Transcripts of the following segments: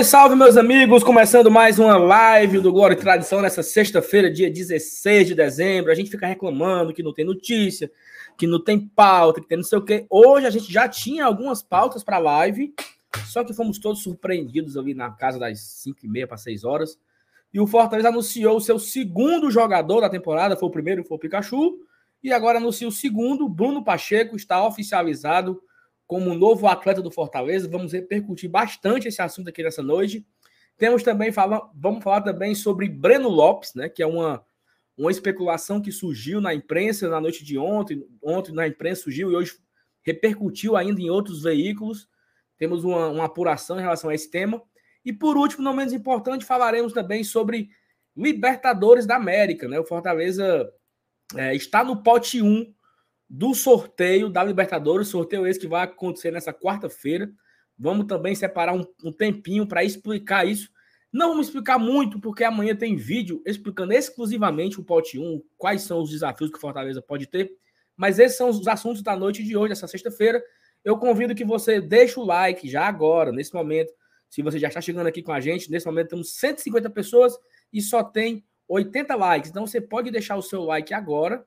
Salve, salve, meus amigos! Começando mais uma live do Glória e Tradição nessa sexta-feira, dia 16 de dezembro. A gente fica reclamando que não tem notícia, que não tem pauta, que tem não sei o quê. Hoje a gente já tinha algumas pautas para live, só que fomos todos surpreendidos ali na casa das 5 e meia para 6 horas. E o Fortaleza anunciou o seu segundo jogador da temporada, foi o primeiro, foi o Pikachu, e agora anuncia o segundo, Bruno Pacheco, está oficializado como novo atleta do Fortaleza. Vamos repercutir bastante esse assunto aqui nessa noite. Temos também fala, vamos falar também sobre Breno Lopes, né, que é uma, uma especulação que surgiu na imprensa na noite de ontem, ontem na imprensa surgiu e hoje repercutiu ainda em outros veículos. Temos uma, uma apuração em relação a esse tema. E por último, não menos importante, falaremos também sobre Libertadores da América, né? O Fortaleza é, está no pote 1 do sorteio da Libertadores, sorteio esse que vai acontecer nessa quarta-feira. Vamos também separar um, um tempinho para explicar isso. Não vamos explicar muito, porque amanhã tem vídeo explicando exclusivamente o pote 1, quais são os desafios que o Fortaleza pode ter. Mas esses são os assuntos da noite de hoje, essa sexta-feira. Eu convido que você deixe o like já agora, nesse momento. Se você já está chegando aqui com a gente, nesse momento temos 150 pessoas e só tem 80 likes. Então você pode deixar o seu like agora,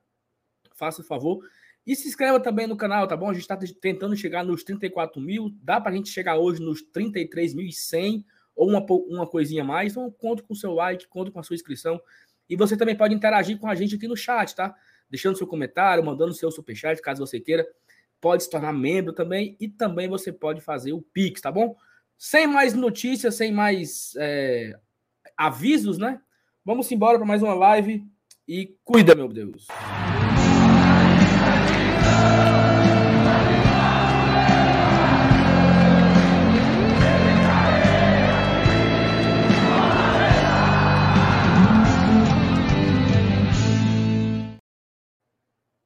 faça o favor. E se inscreva também no canal, tá bom? A gente está tentando chegar nos 34 mil. Dá para a gente chegar hoje nos 33.100 ou uma, uma coisinha mais. Então, conto com o seu like, conto com a sua inscrição. E você também pode interagir com a gente aqui no chat, tá? Deixando seu comentário, mandando seu superchat, caso você queira. Pode se tornar membro também. E também você pode fazer o Pix, tá bom? Sem mais notícias, sem mais é, avisos, né? Vamos embora para mais uma live. E cuida, meu Deus.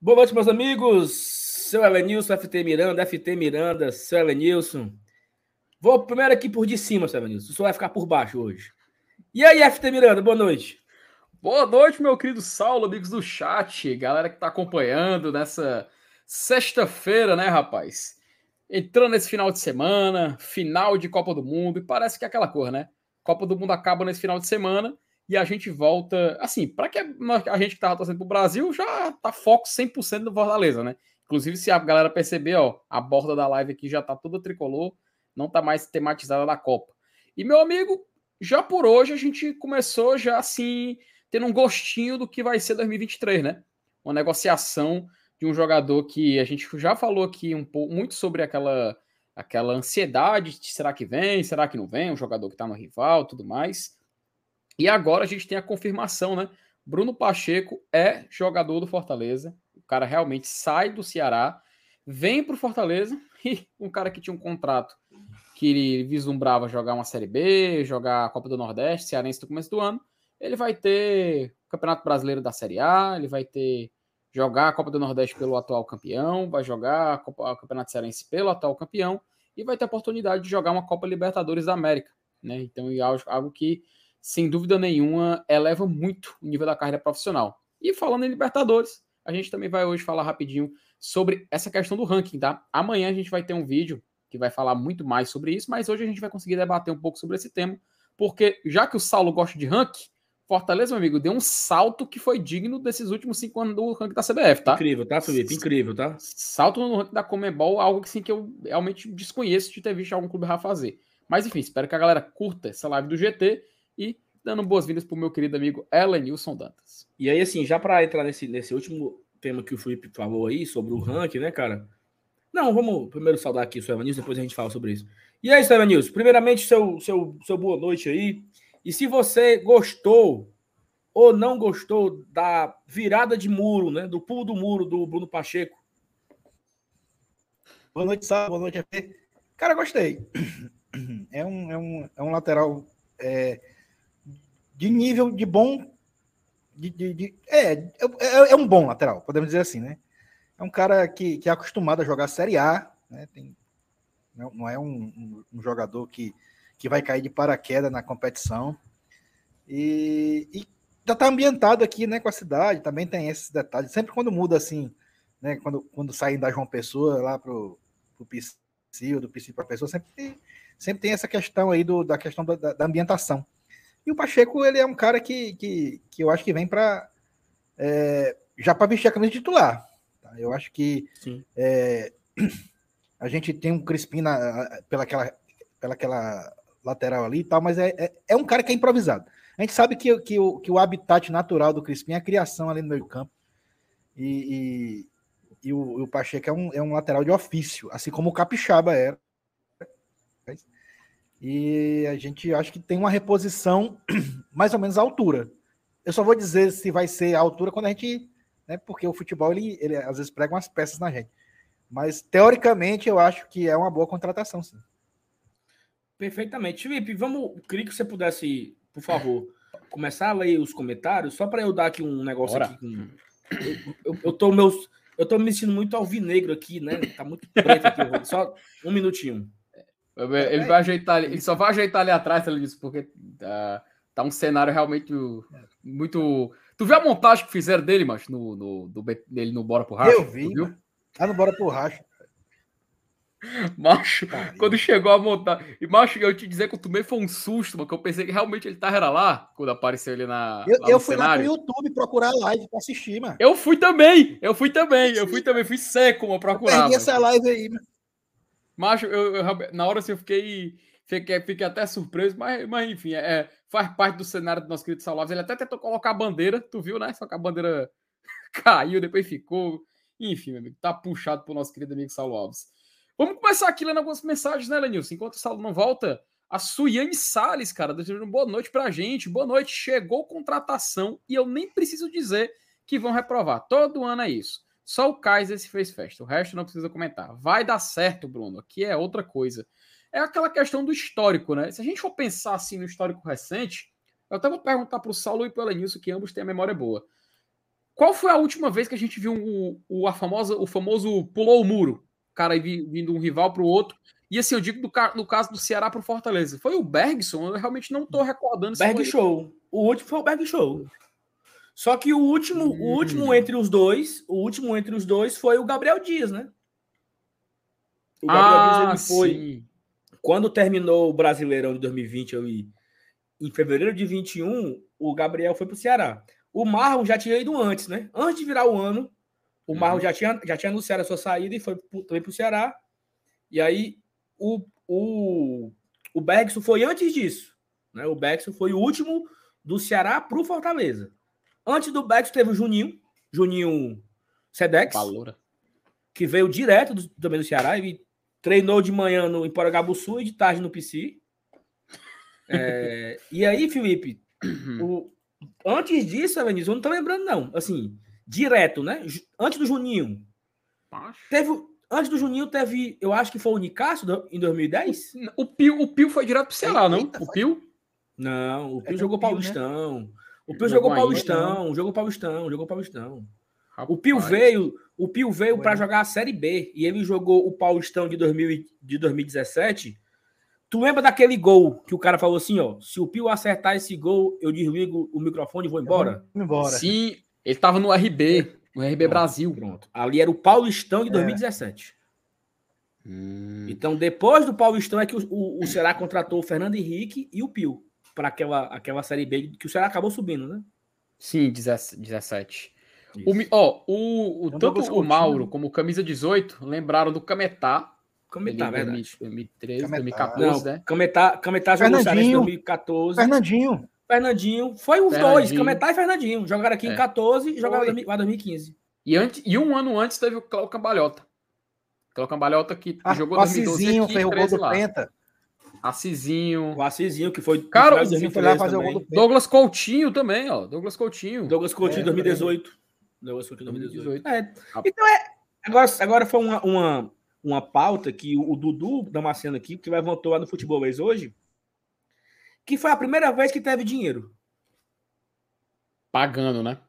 Boa noite, meus amigos. Seu Elenilson, FT Miranda, FT Miranda, seu Elenilson. Vou primeiro aqui por de cima, seu Elenilson. O senhor vai ficar por baixo hoje. E aí, FT Miranda, boa noite. Boa noite, meu querido Saulo, amigos do chat, galera que tá acompanhando nessa sexta-feira, né, rapaz? Entrando nesse final de semana, final de Copa do Mundo, e parece que é aquela cor, né? Copa do Mundo acaba nesse final de semana e a gente volta. Assim, para que a gente que tava torcendo pro Brasil já tá foco 100% no Fortaleza, né? Inclusive, se a galera perceber, ó, a borda da live aqui já tá toda tricolor, não tá mais tematizada da Copa. E, meu amigo, já por hoje a gente começou já assim, tendo um gostinho do que vai ser 2023, né? Uma negociação de um jogador que a gente já falou aqui um pouco muito sobre aquela aquela ansiedade, será que vem, será que não vem, um jogador que tá no rival, tudo mais. E agora a gente tem a confirmação, né? Bruno Pacheco é jogador do Fortaleza. O cara realmente sai do Ceará, vem para o Fortaleza e um cara que tinha um contrato que ele vislumbrava jogar uma Série B, jogar a Copa do Nordeste, Cearense no começo do ano, ele vai ter o Campeonato Brasileiro da Série A, ele vai ter jogar a Copa do Nordeste pelo atual campeão, vai jogar a Copa, o Campeonato Cearense pelo atual campeão e vai ter a oportunidade de jogar uma Copa Libertadores da América, né? Então, é algo que sem dúvida nenhuma, eleva muito o nível da carreira profissional. E falando em Libertadores, a gente também vai hoje falar rapidinho sobre essa questão do ranking, tá? Amanhã a gente vai ter um vídeo que vai falar muito mais sobre isso, mas hoje a gente vai conseguir debater um pouco sobre esse tema, porque já que o Saulo gosta de ranking, Fortaleza, meu amigo, deu um salto que foi digno desses últimos cinco anos do ranking da CBF, tá? Incrível, tá, Felipe? Incrível, tá? Salto no ranking da Comebol, algo que, sim, que eu realmente desconheço de ter visto algum clube já fazer. Mas enfim, espero que a galera curta essa live do GT e dando boas-vindas para o meu querido amigo Elenilson Dantas. E aí, assim, já para entrar nesse, nesse último tema que o Felipe falou aí, sobre o ranking, né, cara? Não, vamos primeiro saudar aqui o seu Evanilson, depois a gente fala sobre isso. E aí, seu Evanilson, primeiramente, seu, seu, seu boa noite aí. E se você gostou ou não gostou da virada de muro, né, do pulo do muro do Bruno Pacheco? Boa noite, Sá. Boa noite. Cara, gostei. É um, é um, é um lateral é, de nível de bom. De, de, de é, é, é, um bom lateral, podemos dizer assim, né? É um cara que, que é acostumado a jogar Série A, né? Tem, não, não é um, um, jogador que, que vai cair de paraquedas na competição. E, e já está ambientado aqui né, com a cidade, também tem esses detalhes. Sempre quando muda assim, né, quando, quando saem da João Pessoa lá para o ou do PC para a pessoa, sempre tem, sempre tem essa questão aí do, da questão da, da ambientação. E o Pacheco, ele é um cara que, que, que eu acho que vem para é, já para vestir a camisa titular. Tá? Eu acho que é, a gente tem um Crispim na, pelaquela, pelaquela lateral ali e tal, mas é, é, é, um cara que é improvisado. A gente sabe que, que, o, que o habitat natural do Crispim é a criação ali no meio campo. E, e, e o, o, Pacheco é um, é um lateral de ofício, assim como o Capixaba era. E a gente acho que tem uma reposição mais ou menos à altura. Eu só vou dizer se vai ser a altura quando a gente. Né, porque o futebol, ele, ele às vezes prega umas peças na gente. Mas, teoricamente, eu acho que é uma boa contratação, sim. Perfeitamente. Felipe, vamos. Queria que você pudesse, por favor, começar a ler os comentários, só para eu dar aqui um negócio Bora. aqui. Com... Eu, eu, eu, tô meus, eu tô me sentindo muito alvinegro aqui, né? Tá muito preto aqui. Só um minutinho. Ele vai ajeitar, ele só vai ajeitar ali atrás, ele disse, porque uh, tá um cenário realmente muito. Tu viu a montagem que fizeram dele, mas no, no, do, dele no Bora pro Racha? Eu vi. Viu? Ah, no Bora pro Racha. Macho, quando chegou a montar. E, macho, eu te dizer que o Tumei foi um susto, porque eu pensei que realmente ele tava lá quando apareceu ele na. Eu, eu fui cenário. lá pro YouTube procurar a live pra assistir, mano. Eu fui também, eu fui também, eu fui também, fui seco a procurar. Eu perdi essa live aí, mano. Macho, eu, eu, na hora assim, eu fiquei, fiquei, fiquei até surpreso, mas, mas enfim, é, faz parte do cenário do nosso querido Salvador. Ele até tentou colocar a bandeira, tu viu, né? Só que a bandeira caiu, depois ficou. Enfim, meu amigo, tá puxado pro nosso querido amigo Saulo Alves. Vamos começar aqui lendo algumas mensagens, né, Lenilson? Enquanto o Saulo não volta, a Suiane Salles, cara, desejando boa noite pra gente. Boa noite, chegou contratação e eu nem preciso dizer que vão reprovar. Todo ano é isso. Só o Kaiser se fez festa, o resto não precisa comentar. Vai dar certo, Bruno, aqui é outra coisa. É aquela questão do histórico, né? Se a gente for pensar assim no histórico recente, eu até vou perguntar para o Saulo e para o Elenilson, que ambos têm a memória boa. Qual foi a última vez que a gente viu o, o, a famosa, o famoso pulou o muro? O cara vindo um rival para o outro. E assim, eu digo do, no caso do Ceará para o Fortaleza. Foi o Bergson? Eu realmente não estou recordando. Berg Show. O último foi o Berg Show. Só que o último, o último entre os dois, o último entre os dois foi o Gabriel Dias, né? O Gabriel ah, Dias ele foi. Sim. Quando terminou o Brasileirão de 2020, eu, em fevereiro de 21, o Gabriel foi para o Ceará. O Marlon já tinha ido antes, né? Antes de virar o ano, o uhum. Marlon já tinha, já tinha anunciado a sua saída e foi também para o Ceará. E aí o, o, o Bergson foi antes disso. Né? O Bergson foi o último do Ceará para o Fortaleza. Antes do Betis teve o Juninho, Juninho Sedex, Valora. que veio direto do, também do Ceará e treinou de manhã no, em Poragabuçu e de tarde no PC. É, e aí, Felipe, o, antes disso, Avanis, eu não tô lembrando, não. Assim, direto, né? Antes do Juninho. Teve, antes do Juninho teve, eu acho que foi o Nicásio em 2010. O Pio, o Pio foi direto pro Ceará, não? o Pio? Não, o Pio é jogou Pio, né? Paulistão. Né? O Pio jogou, jogou Paulistão, jogou Paulistão, jogou Paulistão. Rapaz. O Pio veio, o Pio veio para jogar a Série B e ele jogou o Paulistão de, 2000, de 2017. Tu lembra daquele gol que o cara falou assim, ó, se o Pio acertar esse gol, eu desligo o microfone e vou embora? Vou embora. Sim, ele tava no RB, no RB pronto, Brasil. Pronto. Ali era o Paulistão de 2017. É. Hum. Então, depois do Paulistão é que o, o, o Ceará contratou o Fernando Henrique e o Pio para aquela, aquela Série B que o Ceará acabou subindo, né? Sim, 17. O, ó, o, o, é tanto o Mauro né? como o Camisa 18 lembraram do Cametá. Cametá, verdade. 2013, Cametá. 2014, Não, né? Cametá, Cametá jogou em 2014. Fernandinho. Fernandinho. Foi os Fernandinho. dois, Cametá e Fernandinho. Jogaram aqui é. em 14 e jogaram em 2015. E, antes, e um ano antes teve o Cláudio Cambalhota. Cláudio Cambalhota que ah, jogou em 2012 aqui, fez o gol do lá. Penta. Assisinho. O Assisinho, que foi. Cara, o foi lá fazer o gol do Douglas Coutinho também, ó. Douglas Coutinho. Douglas Coutinho, é, 2018. Douglas Coutinho, 2018. 2018. É. Então é. Agora, agora foi uma, uma, uma pauta que o, o Dudu Damasceno aqui, que levantou lá no Futebol Vez hoje, que foi a primeira vez que teve dinheiro. Pagando, né?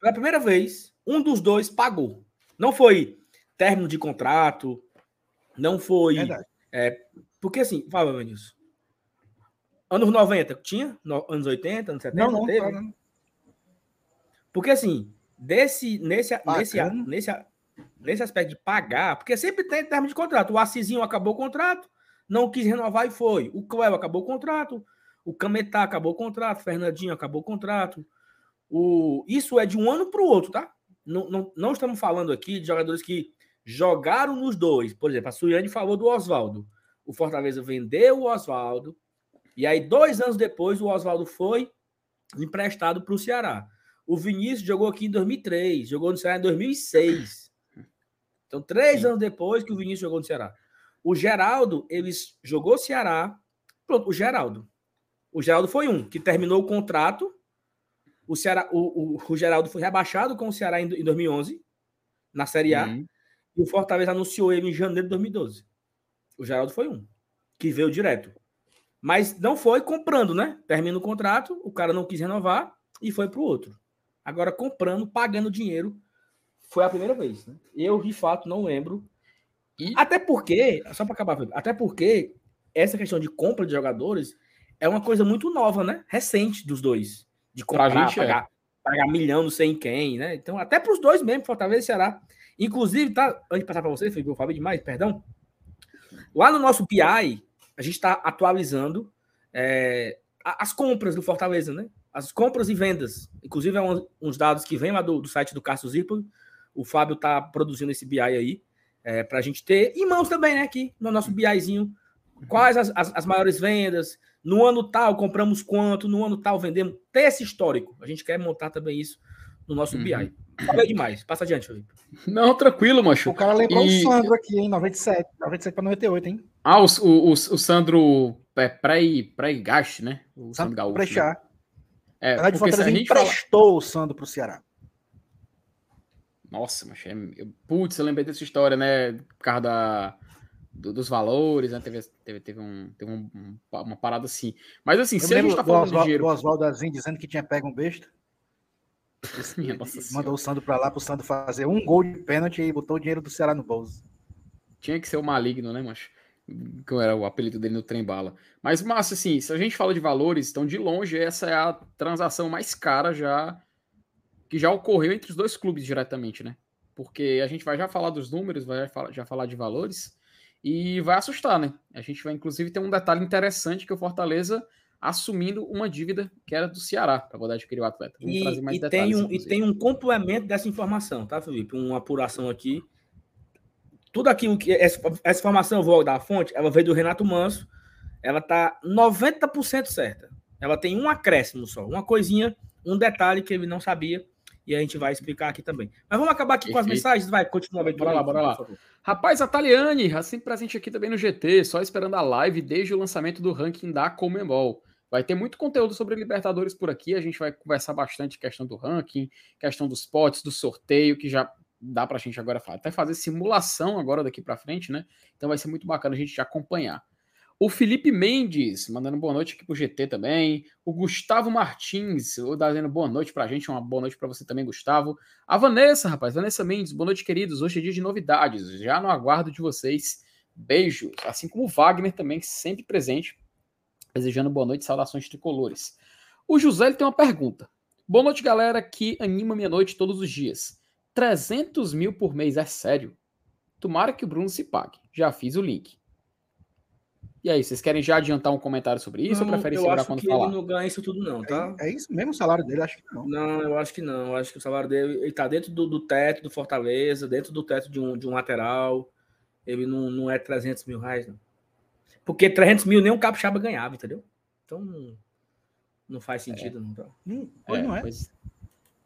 Foi a primeira vez. Um dos dois pagou. Não foi término de contrato, não foi. É, porque assim, fala, Vanilson. Anos 90 tinha? No, anos 80, anos 70? Não, não, teve? Não. Porque assim, desse, nesse, nesse, nesse, nesse aspecto de pagar, porque sempre tem termo de contrato. O Assisinho acabou o contrato, não quis renovar e foi. O Cléo acabou o contrato, o Cametá acabou o contrato, o Fernandinho acabou o contrato. O... Isso é de um ano para o outro, tá? Não, não, não estamos falando aqui de jogadores que jogaram nos dois. Por exemplo, a Suiane falou do Oswaldo. O Fortaleza vendeu o Oswaldo. E aí, dois anos depois, o Oswaldo foi emprestado para o Ceará. O Vinícius jogou aqui em 2003, jogou no Ceará em 2006. Então, três Sim. anos depois que o Vinícius jogou no Ceará. O Geraldo, eles jogou Ceará. Pronto, o Geraldo. O Geraldo foi um que terminou o contrato. O, Ceará, o, o, o Geraldo foi rebaixado com o Ceará em, em 2011, na Série A. Uhum. E o Fortaleza anunciou ele em janeiro de 2012. O Geraldo foi um, que veio direto. Mas não foi comprando, né? Termina o contrato, o cara não quis renovar e foi para o outro. Agora, comprando, pagando dinheiro, foi a primeira vez. Né? Eu, de fato, não lembro. E... Até porque, só para acabar, até porque essa questão de compra de jogadores é uma coisa muito nova, né? Recente dos dois. De comprar, gente é. pagar, é. pagar milhão, não sei em quem, né? Então, até para os dois mesmo, Fortaleza e Ceará. Inclusive, tá, antes de passar para você, Felipe, eu falei demais, perdão. Lá no nosso BI, a gente está atualizando é, as compras do Fortaleza, né? As compras e vendas. Inclusive, é um, uns dados que vêm lá do, do site do Cássio Zirpoli. O Fábio está produzindo esse BI aí, é, para a gente ter em mãos também, né? Aqui no nosso BIzinho. Quais as, as, as, maiores vendas? No ano tal, compramos quanto? No ano tal, vendemos. Ter esse histórico. A gente quer montar também isso no nosso uhum. BI. Falei demais. Passa adiante, Felipe. Não, tranquilo, macho. O cara lembrou e... o Sandro aqui, em 97. 97 para 98, hein? Ah, o, o, o, o Sandro é, pré-gaste, né? O Sandro Gaúcho. Prechar. Né? É, Na verdade, a gente emprestou fala... o Sandro pro Ceará. Nossa, mas é... Putz, eu lembrei dessa história, né? Por causa da... Do, dos valores, né? Teve, teve, teve, um, teve um, uma parada assim. Mas assim, eu se a gente tá falando do de dinheiro. O Oswaldo Azim dizendo que tinha pego um besta. Minha nossa mandou o Sandro para lá pro Sandro fazer um gol de pênalti e botou o dinheiro do Ceará no bolso. Tinha que ser o maligno, né, macho? que era o apelido dele no trem bala. Mas, Márcio, assim, se a gente fala de valores, então de longe essa é a transação mais cara já que já ocorreu entre os dois clubes diretamente, né? Porque a gente vai já falar dos números, vai já falar de valores e vai assustar, né? A gente vai inclusive ter um detalhe interessante que o Fortaleza assumindo uma dívida que era do Ceará para poder adquirir o atleta. Vamos e, trazer mais e detalhes. Tem um, e tem um complemento dessa informação, tá, Felipe? Uma apuração aqui tudo aquilo que. Essa, essa informação eu vou dar a fonte, ela veio do Renato Manso. Ela tá 90% certa. Ela tem um acréscimo só, uma coisinha, um detalhe que ele não sabia. E a gente vai explicar aqui também. Mas vamos acabar aqui Perfeito. com as mensagens. Vai, continua. Bora aí, lá, bora lá. Rapaz, a Taliane, sempre presente aqui também no GT, só esperando a live desde o lançamento do ranking da Comembol. Vai ter muito conteúdo sobre Libertadores por aqui. A gente vai conversar bastante questão do ranking, questão dos potes, do sorteio, que já dá para a gente agora até fazer simulação agora daqui para frente, né? Então vai ser muito bacana a gente acompanhar. O Felipe Mendes, mandando boa noite aqui pro GT também. O Gustavo Martins, dando boa noite pra gente. Uma boa noite para você também, Gustavo. A Vanessa, rapaz, Vanessa Mendes, boa noite, queridos. Hoje é dia de novidades. Já no aguardo de vocês. Beijos. Assim como o Wagner também, sempre presente. Desejando boa noite, saudações tricolores. O José tem uma pergunta. Boa noite, galera, que anima minha noite todos os dias. 300 mil por mês é sério? Tomara que o Bruno se pague. Já fiz o link. E aí, vocês querem já adiantar um comentário sobre isso não, ou preferem segurar quando falar? Ele não ganha isso tudo, não, tá? É, é, isso mesmo o salário dele? Acho que não. Não, eu acho que não. Eu acho que o salário dele ele tá dentro do, do teto do Fortaleza, dentro do teto de um, de um lateral. Ele não, não é 300 mil reais, não. Porque 300 mil nem um capixaba ganhava, entendeu? Então não, não faz sentido, é. não. Tá? Hum, é, não é. Pois,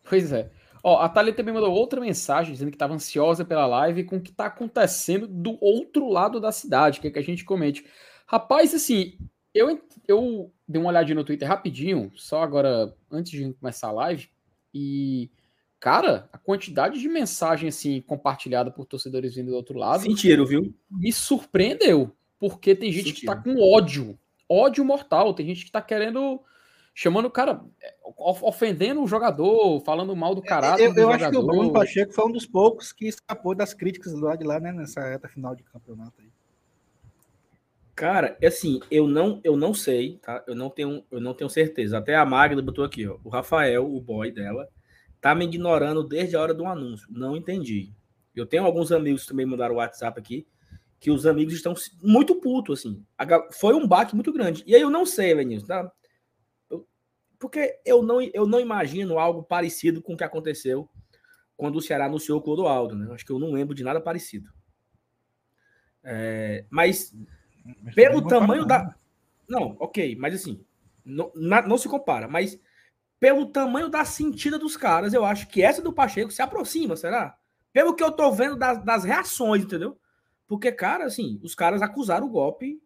pois é. Ó, a Thalia também mandou outra mensagem dizendo que estava ansiosa pela live com o que está acontecendo do outro lado da cidade, que, é que a gente comente. Rapaz, assim, eu, eu dei uma olhadinha no Twitter rapidinho, só agora, antes de começar a live, e, cara, a quantidade de mensagem, assim, compartilhada por torcedores vindo do outro lado... Sentiram, viu? Me surpreendeu, porque tem gente que tá com ódio, ódio mortal, tem gente que tá querendo chamando o cara, é, ofendendo o jogador, falando mal do é, caráter eu, do eu jogador. acho que o Bruno Pacheco foi um dos poucos que escapou das críticas do lado de lá, né, nessa reta final de campeonato aí. Cara, assim, eu não, eu não sei, tá? Eu não tenho, eu não tenho certeza. Até a Magda botou aqui, ó. O Rafael, o boy dela, tá me ignorando desde a hora do anúncio. Não entendi. Eu tenho alguns amigos que também mandaram o WhatsApp aqui que os amigos estão muito putos, assim. Foi um baque muito grande. E aí eu não sei, Vinícius, tá? porque eu não, eu não imagino algo parecido com o que aconteceu quando o Ceará anunciou o Clodoaldo, né? Acho que eu não lembro de nada parecido. É, mas, mas pelo tamanho da. Não, ok, mas assim, não, não se compara, mas pelo tamanho da sentida dos caras, eu acho que essa do Pacheco se aproxima, será? Pelo que eu tô vendo das, das reações, entendeu? Porque, cara, assim, os caras acusaram o golpe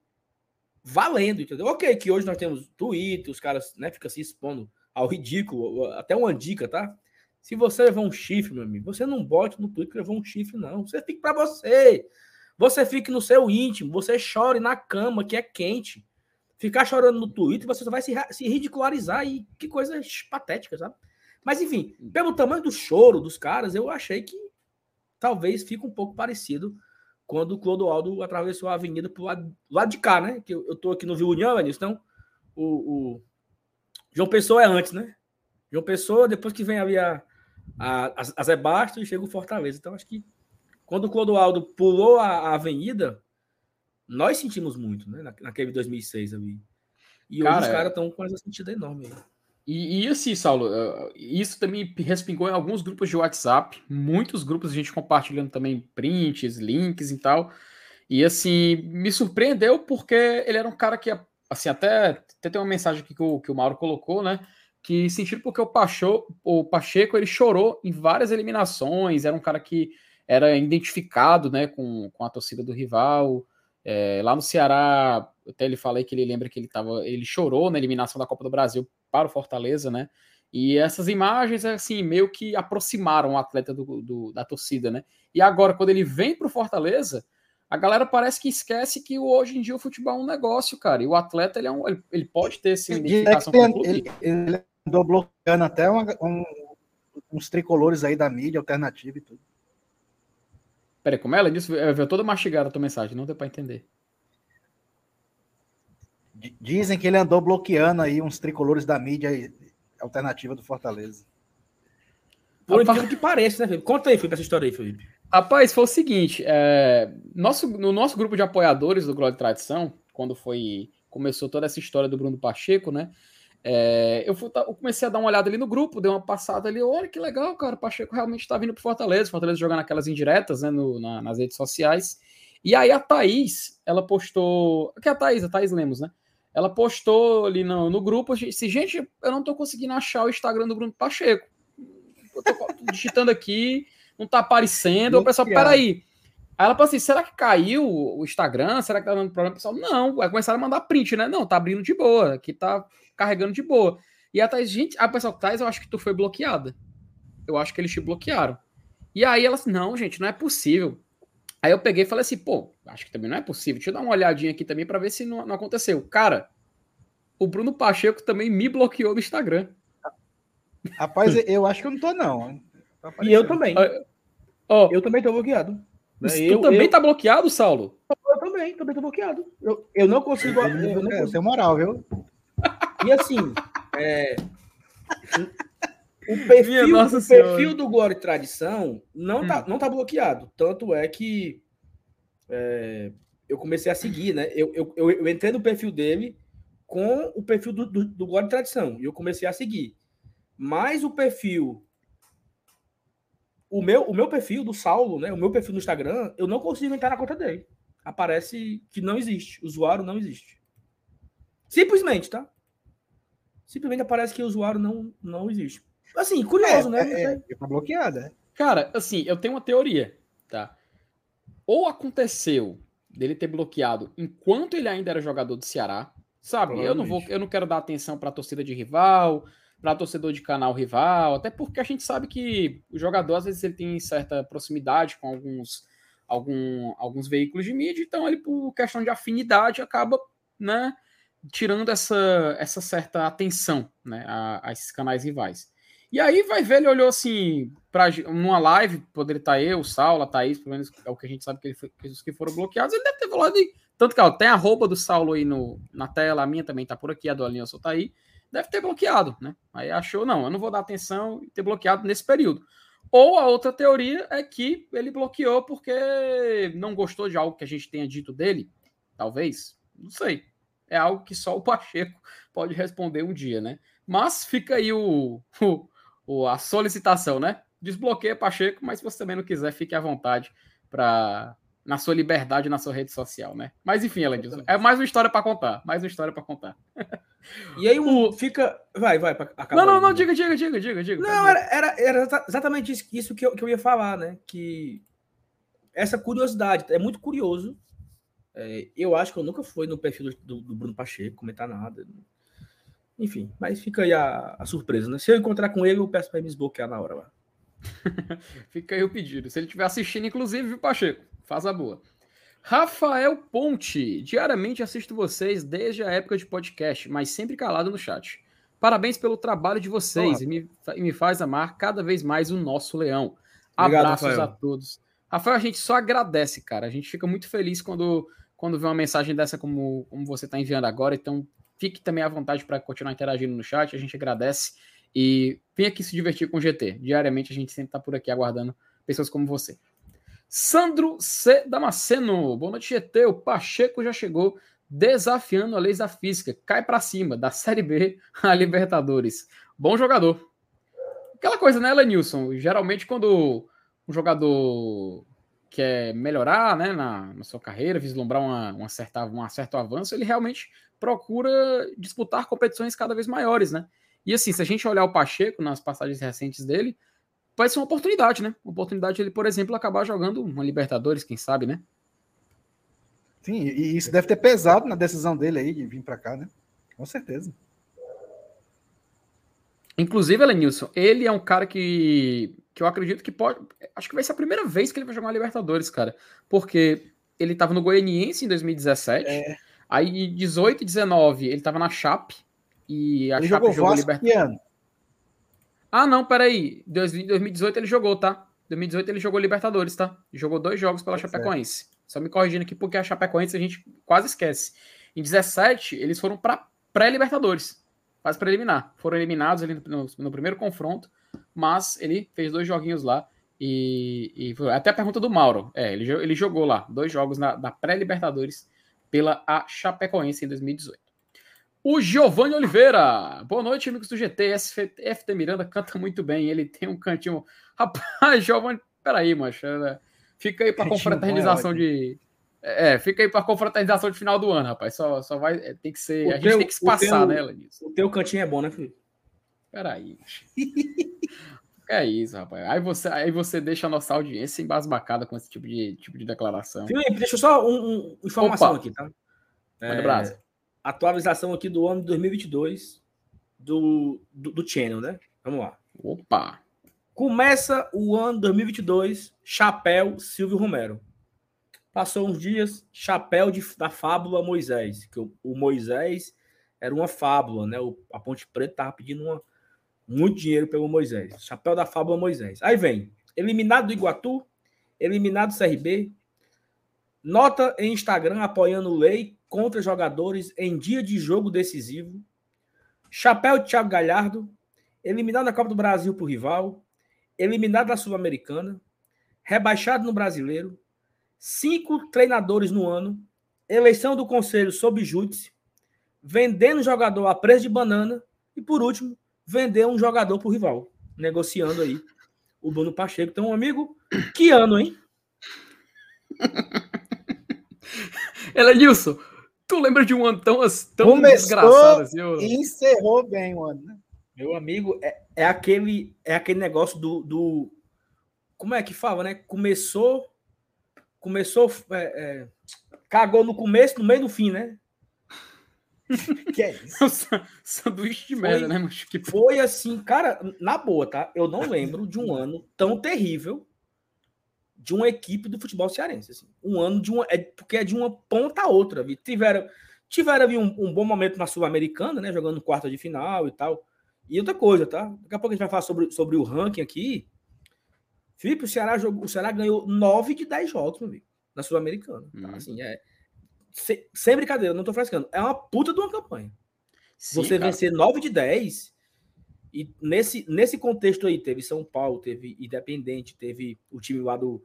valendo, entendeu? Ok, que hoje nós temos Twitter, os caras né, ficam se expondo ao ridículo, até uma dica, tá? Se você levou um chifre, meu amigo, você não bote no Twitter que levou um chifre, não. Você fique para você. Você fique no seu íntimo, você chore na cama, que é quente. Ficar chorando no Twitter, você só vai se, se ridicularizar e que coisa patética, sabe? Mas enfim, pelo tamanho do choro dos caras, eu achei que talvez fique um pouco parecido quando o Clodoaldo atravessou a avenida pro lado, lado de cá, né? Que eu, tô aqui no Rio União, então o, o, João Pessoa é antes, né? João Pessoa, depois que vem ali a, a, a Zé Bastos, chega o Fortaleza. Então acho que quando o Clodoaldo pulou a, a avenida, nós sentimos muito, né? Na, naquele 2006 ali. E Cara, hoje os caras estão com essa sentida enorme aí. E, e, assim, Saulo, eh, isso também respingou em alguns grupos de WhatsApp, muitos grupos a gente compartilhando também prints, links e tal. E assim, me surpreendeu porque ele era um cara que, assim, até, até tem uma mensagem aqui que o, que o Mauro colocou, né? Que sentido porque o, Pacheco, o Pacheco ele chorou em várias eliminações, era um cara que era identificado né, com, com a torcida do rival. É, lá no Ceará, até ele falei que ele lembra que ele tava, ele chorou na eliminação da Copa do Brasil para o Fortaleza, né? E essas imagens, assim, meio que aproximaram o atleta do, do da torcida, né? E agora, quando ele vem para o Fortaleza, a galera parece que esquece que hoje em dia o futebol é um negócio, cara. E o atleta, ele, é um, ele, ele pode ter essa identificação com o clube. Ele, ele andou bloqueando até uma, um, uns tricolores aí da mídia alternativa e tudo. Peraí, como ela disse? Eu toda mastigada a tua mensagem, não deu para entender. Dizem que ele andou bloqueando aí uns tricolores da mídia alternativa do Fortaleza. Por incrível que pareça, né, Felipe? Conta aí, Felipe, essa história aí, Felipe. Rapaz, foi o seguinte: é, nosso, no nosso grupo de apoiadores do Glória e Tradição, quando foi começou toda essa história do Bruno Pacheco, né? É, eu, fui, eu, comecei a dar uma olhada ali no grupo, dei uma passada ali, olha que legal, cara, o Pacheco realmente tá vindo pro Fortaleza, Fortaleza jogando aquelas indiretas, né, no, na, nas redes sociais. E aí a Thaís, ela postou, que é a Thaís, a Thaís Lemos, né? Ela postou ali no, no grupo, se gente, eu não tô conseguindo achar o Instagram do Bruno Pacheco. Eu tô digitando aqui, não tá aparecendo. O pessoal, peraí. Aí ela falou assim: será que caiu o Instagram? Será que tá dando problema? O pessoal, não. Vai começar a mandar print, né? Não, tá abrindo de boa. Aqui tá carregando de boa. E a Thais, gente, a pessoa, Thais, eu acho que tu foi bloqueada. Eu acho que eles te bloquearam. E aí ela assim, não, gente, não é possível. Aí eu peguei e falei assim, pô, acho que também não é possível. Deixa eu dar uma olhadinha aqui também para ver se não, não, aconteceu. Cara, o Bruno Pacheco também me bloqueou no Instagram. Rapaz, eu acho que eu não tô, não. Tá e eu também. Oh, eu também tô bloqueado. Né? Tu eu, também eu... tá bloqueado, Saulo? Eu também, também tô bloqueado. Eu, eu não consigo. Eu não consigo. Tem moral, viu? E assim, é, o perfil, o perfil do Glória e Tradição não, tá, hum. não tá bloqueado. Tanto é que é, eu comecei a seguir, né? Eu, eu, eu, eu, entrei no perfil dele com o perfil do, do, do Glória e Tradição. E eu comecei a seguir. Mas o perfil. O meu, o meu perfil do Saulo, né? O meu perfil no Instagram, eu não consigo entrar na conta dele. Aparece que não existe. O usuário não existe. Simplesmente, tá? Simplesmente aparece que o usuário não, não existe. Assim, curioso, é, né? É, é, tá bloqueada. É. Cara, assim, eu tenho uma teoria, tá? Ou aconteceu dele ter bloqueado enquanto ele ainda era jogador do Ceará, sabe? Eu não vou, eu não quero dar atenção para torcida de rival, para torcedor de canal rival, até porque a gente sabe que o jogador às vezes ele tem certa proximidade com alguns algum, alguns veículos de mídia, então ele por questão de afinidade acaba, né, tirando essa, essa certa atenção, né, a, a esses canais rivais. E aí vai ver, ele olhou assim, pra, numa live, poderia estar eu, o Saulo, a Thaís, pelo menos é o que a gente sabe que, ele que os que foram bloqueados, ele deve ter falado de. Tanto que ó, tem a roupa do Saulo aí no, na tela, a minha também tá por aqui, a do Alinhos tá aí. Deve ter bloqueado, né? Aí achou, não, eu não vou dar atenção e ter bloqueado nesse período. Ou a outra teoria é que ele bloqueou porque não gostou de algo que a gente tenha dito dele. Talvez. Não sei. É algo que só o Pacheco pode responder um dia, né? Mas fica aí o, o, a solicitação, né? Desbloqueia Pacheco, mas se você também não quiser, fique à vontade para na sua liberdade na sua rede social, né? Mas enfim, Elenilson, é mais uma história para contar, mais uma história para contar. E aí o fica, vai, vai para acabar. Não, não, não, diga, diga, diga, diga, diga. Não, era, era, era exatamente isso, isso que, eu, que eu ia falar, né? Que essa curiosidade é muito curioso. É, eu acho que eu nunca fui no perfil do, do, Bruno Pacheco comentar nada. Enfim, mas fica aí a, a surpresa, né? Se eu encontrar com ele, eu peço para me desbloquear na hora lá. fica aí o pedido. Se ele estiver assistindo, inclusive, viu, Pacheco? Faz a boa. Rafael Ponte, diariamente assisto vocês desde a época de podcast, mas sempre calado no chat. Parabéns pelo trabalho de vocês e me, e me, faz amar cada vez mais o nosso leão. Obrigado, Abraços Rafael. a todos. Rafael, a gente só agradece, cara. A gente fica muito feliz quando, quando vê uma mensagem dessa como, como você está enviando agora. Então, fique também à vontade para continuar interagindo no chat. A gente agradece. E vem aqui se divertir com o GT. Diariamente a gente sempre está por aqui aguardando pessoas como você. Sandro C. Damasceno. Boa noite, GT. O Pacheco já chegou desafiando a leis da física. Cai para cima, da Série B a Libertadores. Bom jogador. Aquela coisa, né, Lenilson? Geralmente, quando um jogador quer melhorar né, na, na sua carreira, vislumbrar uma, uma certa, um certo avanço, ele realmente procura disputar competições cada vez maiores, né? E assim, se a gente olhar o Pacheco nas passagens recentes dele, vai ser uma oportunidade, né? Uma oportunidade de ele, por exemplo, acabar jogando uma Libertadores, quem sabe, né? Sim, e isso deve ter pesado na decisão dele aí de vir para cá, né? Com certeza. Inclusive, Elenilson, ele é um cara que, que eu acredito que pode. Acho que vai ser a primeira vez que ele vai jogar uma Libertadores, cara. Porque ele estava no Goianiense em 2017. É. Aí, em 18 e 19, ele estava na Chape. E a ele Chape jogou, jogou Libertadores. Ah, não, peraí. 2018 ele jogou, tá? 2018 ele jogou Libertadores, tá? Jogou dois jogos pela é Chapecoense. Só me corrigindo aqui, porque a Chapecoense a gente quase esquece. Em 17, eles foram para pré-Libertadores. Faz preliminar. Foram eliminados ali no, no, primeiro confronto, mas ele fez dois joguinhos lá. E, e foi até a pergunta do Mauro. É, ele, ele jogou lá dois jogos na, da pré-Libertadores pela a Chapecoense em 2018. O Giovanni Oliveira. Boa noite, amigos do GT. FT Miranda canta muito bem. Ele tem um cantinho. Rapaz, Giovanni, peraí, mancha. É, fica aí para confraternização de. É, fica aí para confraternização de final do ano, rapaz. Só, só vai. É, tem que ser. O a teu, gente tem que se passar, teu, né, Lenilson? O teu cantinho é bom, né, Felipe? Peraí. é isso, rapaz. Aí você, aí você deixa a nossa audiência embasbacada com esse tipo de, tipo de declaração. Felipe, deixa eu só uma um, informação Opa. aqui, tá? É, brasa atualização aqui do ano de 2022 do, do, do channel, né? Vamos lá. Opa! Começa o ano 2022, chapéu Silvio Romero. Passou uns dias, chapéu de, da fábula Moisés, que o, o Moisés era uma fábula, né? O, a Ponte Preta estava pedindo uma, muito dinheiro pelo Moisés. Chapéu da fábula Moisés. Aí vem, eliminado do Iguatu, eliminado do CRB, nota em Instagram apoiando lei contra jogadores em dia de jogo decisivo. Chapéu de Thiago Galhardo, eliminado na Copa do Brasil por rival, eliminado da Sul-Americana, rebaixado no Brasileiro, cinco treinadores no ano, eleição do Conselho sob júdice, vendendo jogador a preço de banana. E, por último, vender um jogador por rival, negociando aí o Bruno Pacheco. Então, amigo, que ano, hein? Elenilson, Tu lembra de um ano tão, tão desgraçado assim? Eu... E encerrou bem o ano, né? Meu amigo, é, é, aquele, é aquele negócio do, do. Como é que fala, né? Começou. Começou. É, é, cagou no começo, no meio do fim, né? que é isso? Sanduíche de merda, né, macho? Que... Foi assim, cara, na boa, tá? Eu não lembro de um ano tão terrível de uma equipe do futebol cearense. Assim. Um ano de uma. É, porque é de uma ponta a outra. Vi. Tiveram, tiveram ali um, um bom momento na Sul-Americana, né? Jogando quarta de final e tal. E outra coisa, tá? Daqui a pouco a gente vai falar sobre, sobre o ranking aqui. Felipe, o Ceará, jogou, o Ceará ganhou 9 de 10 jogos, meu amigo, na Sul-Americana. Tá? Uhum. Assim, é. Se, sem brincadeira, não tô frescando. É uma puta de uma campanha. Sim, Você cara. vencer 9 de 10 E nesse, nesse contexto aí, teve São Paulo, teve Independente, teve o time lá do.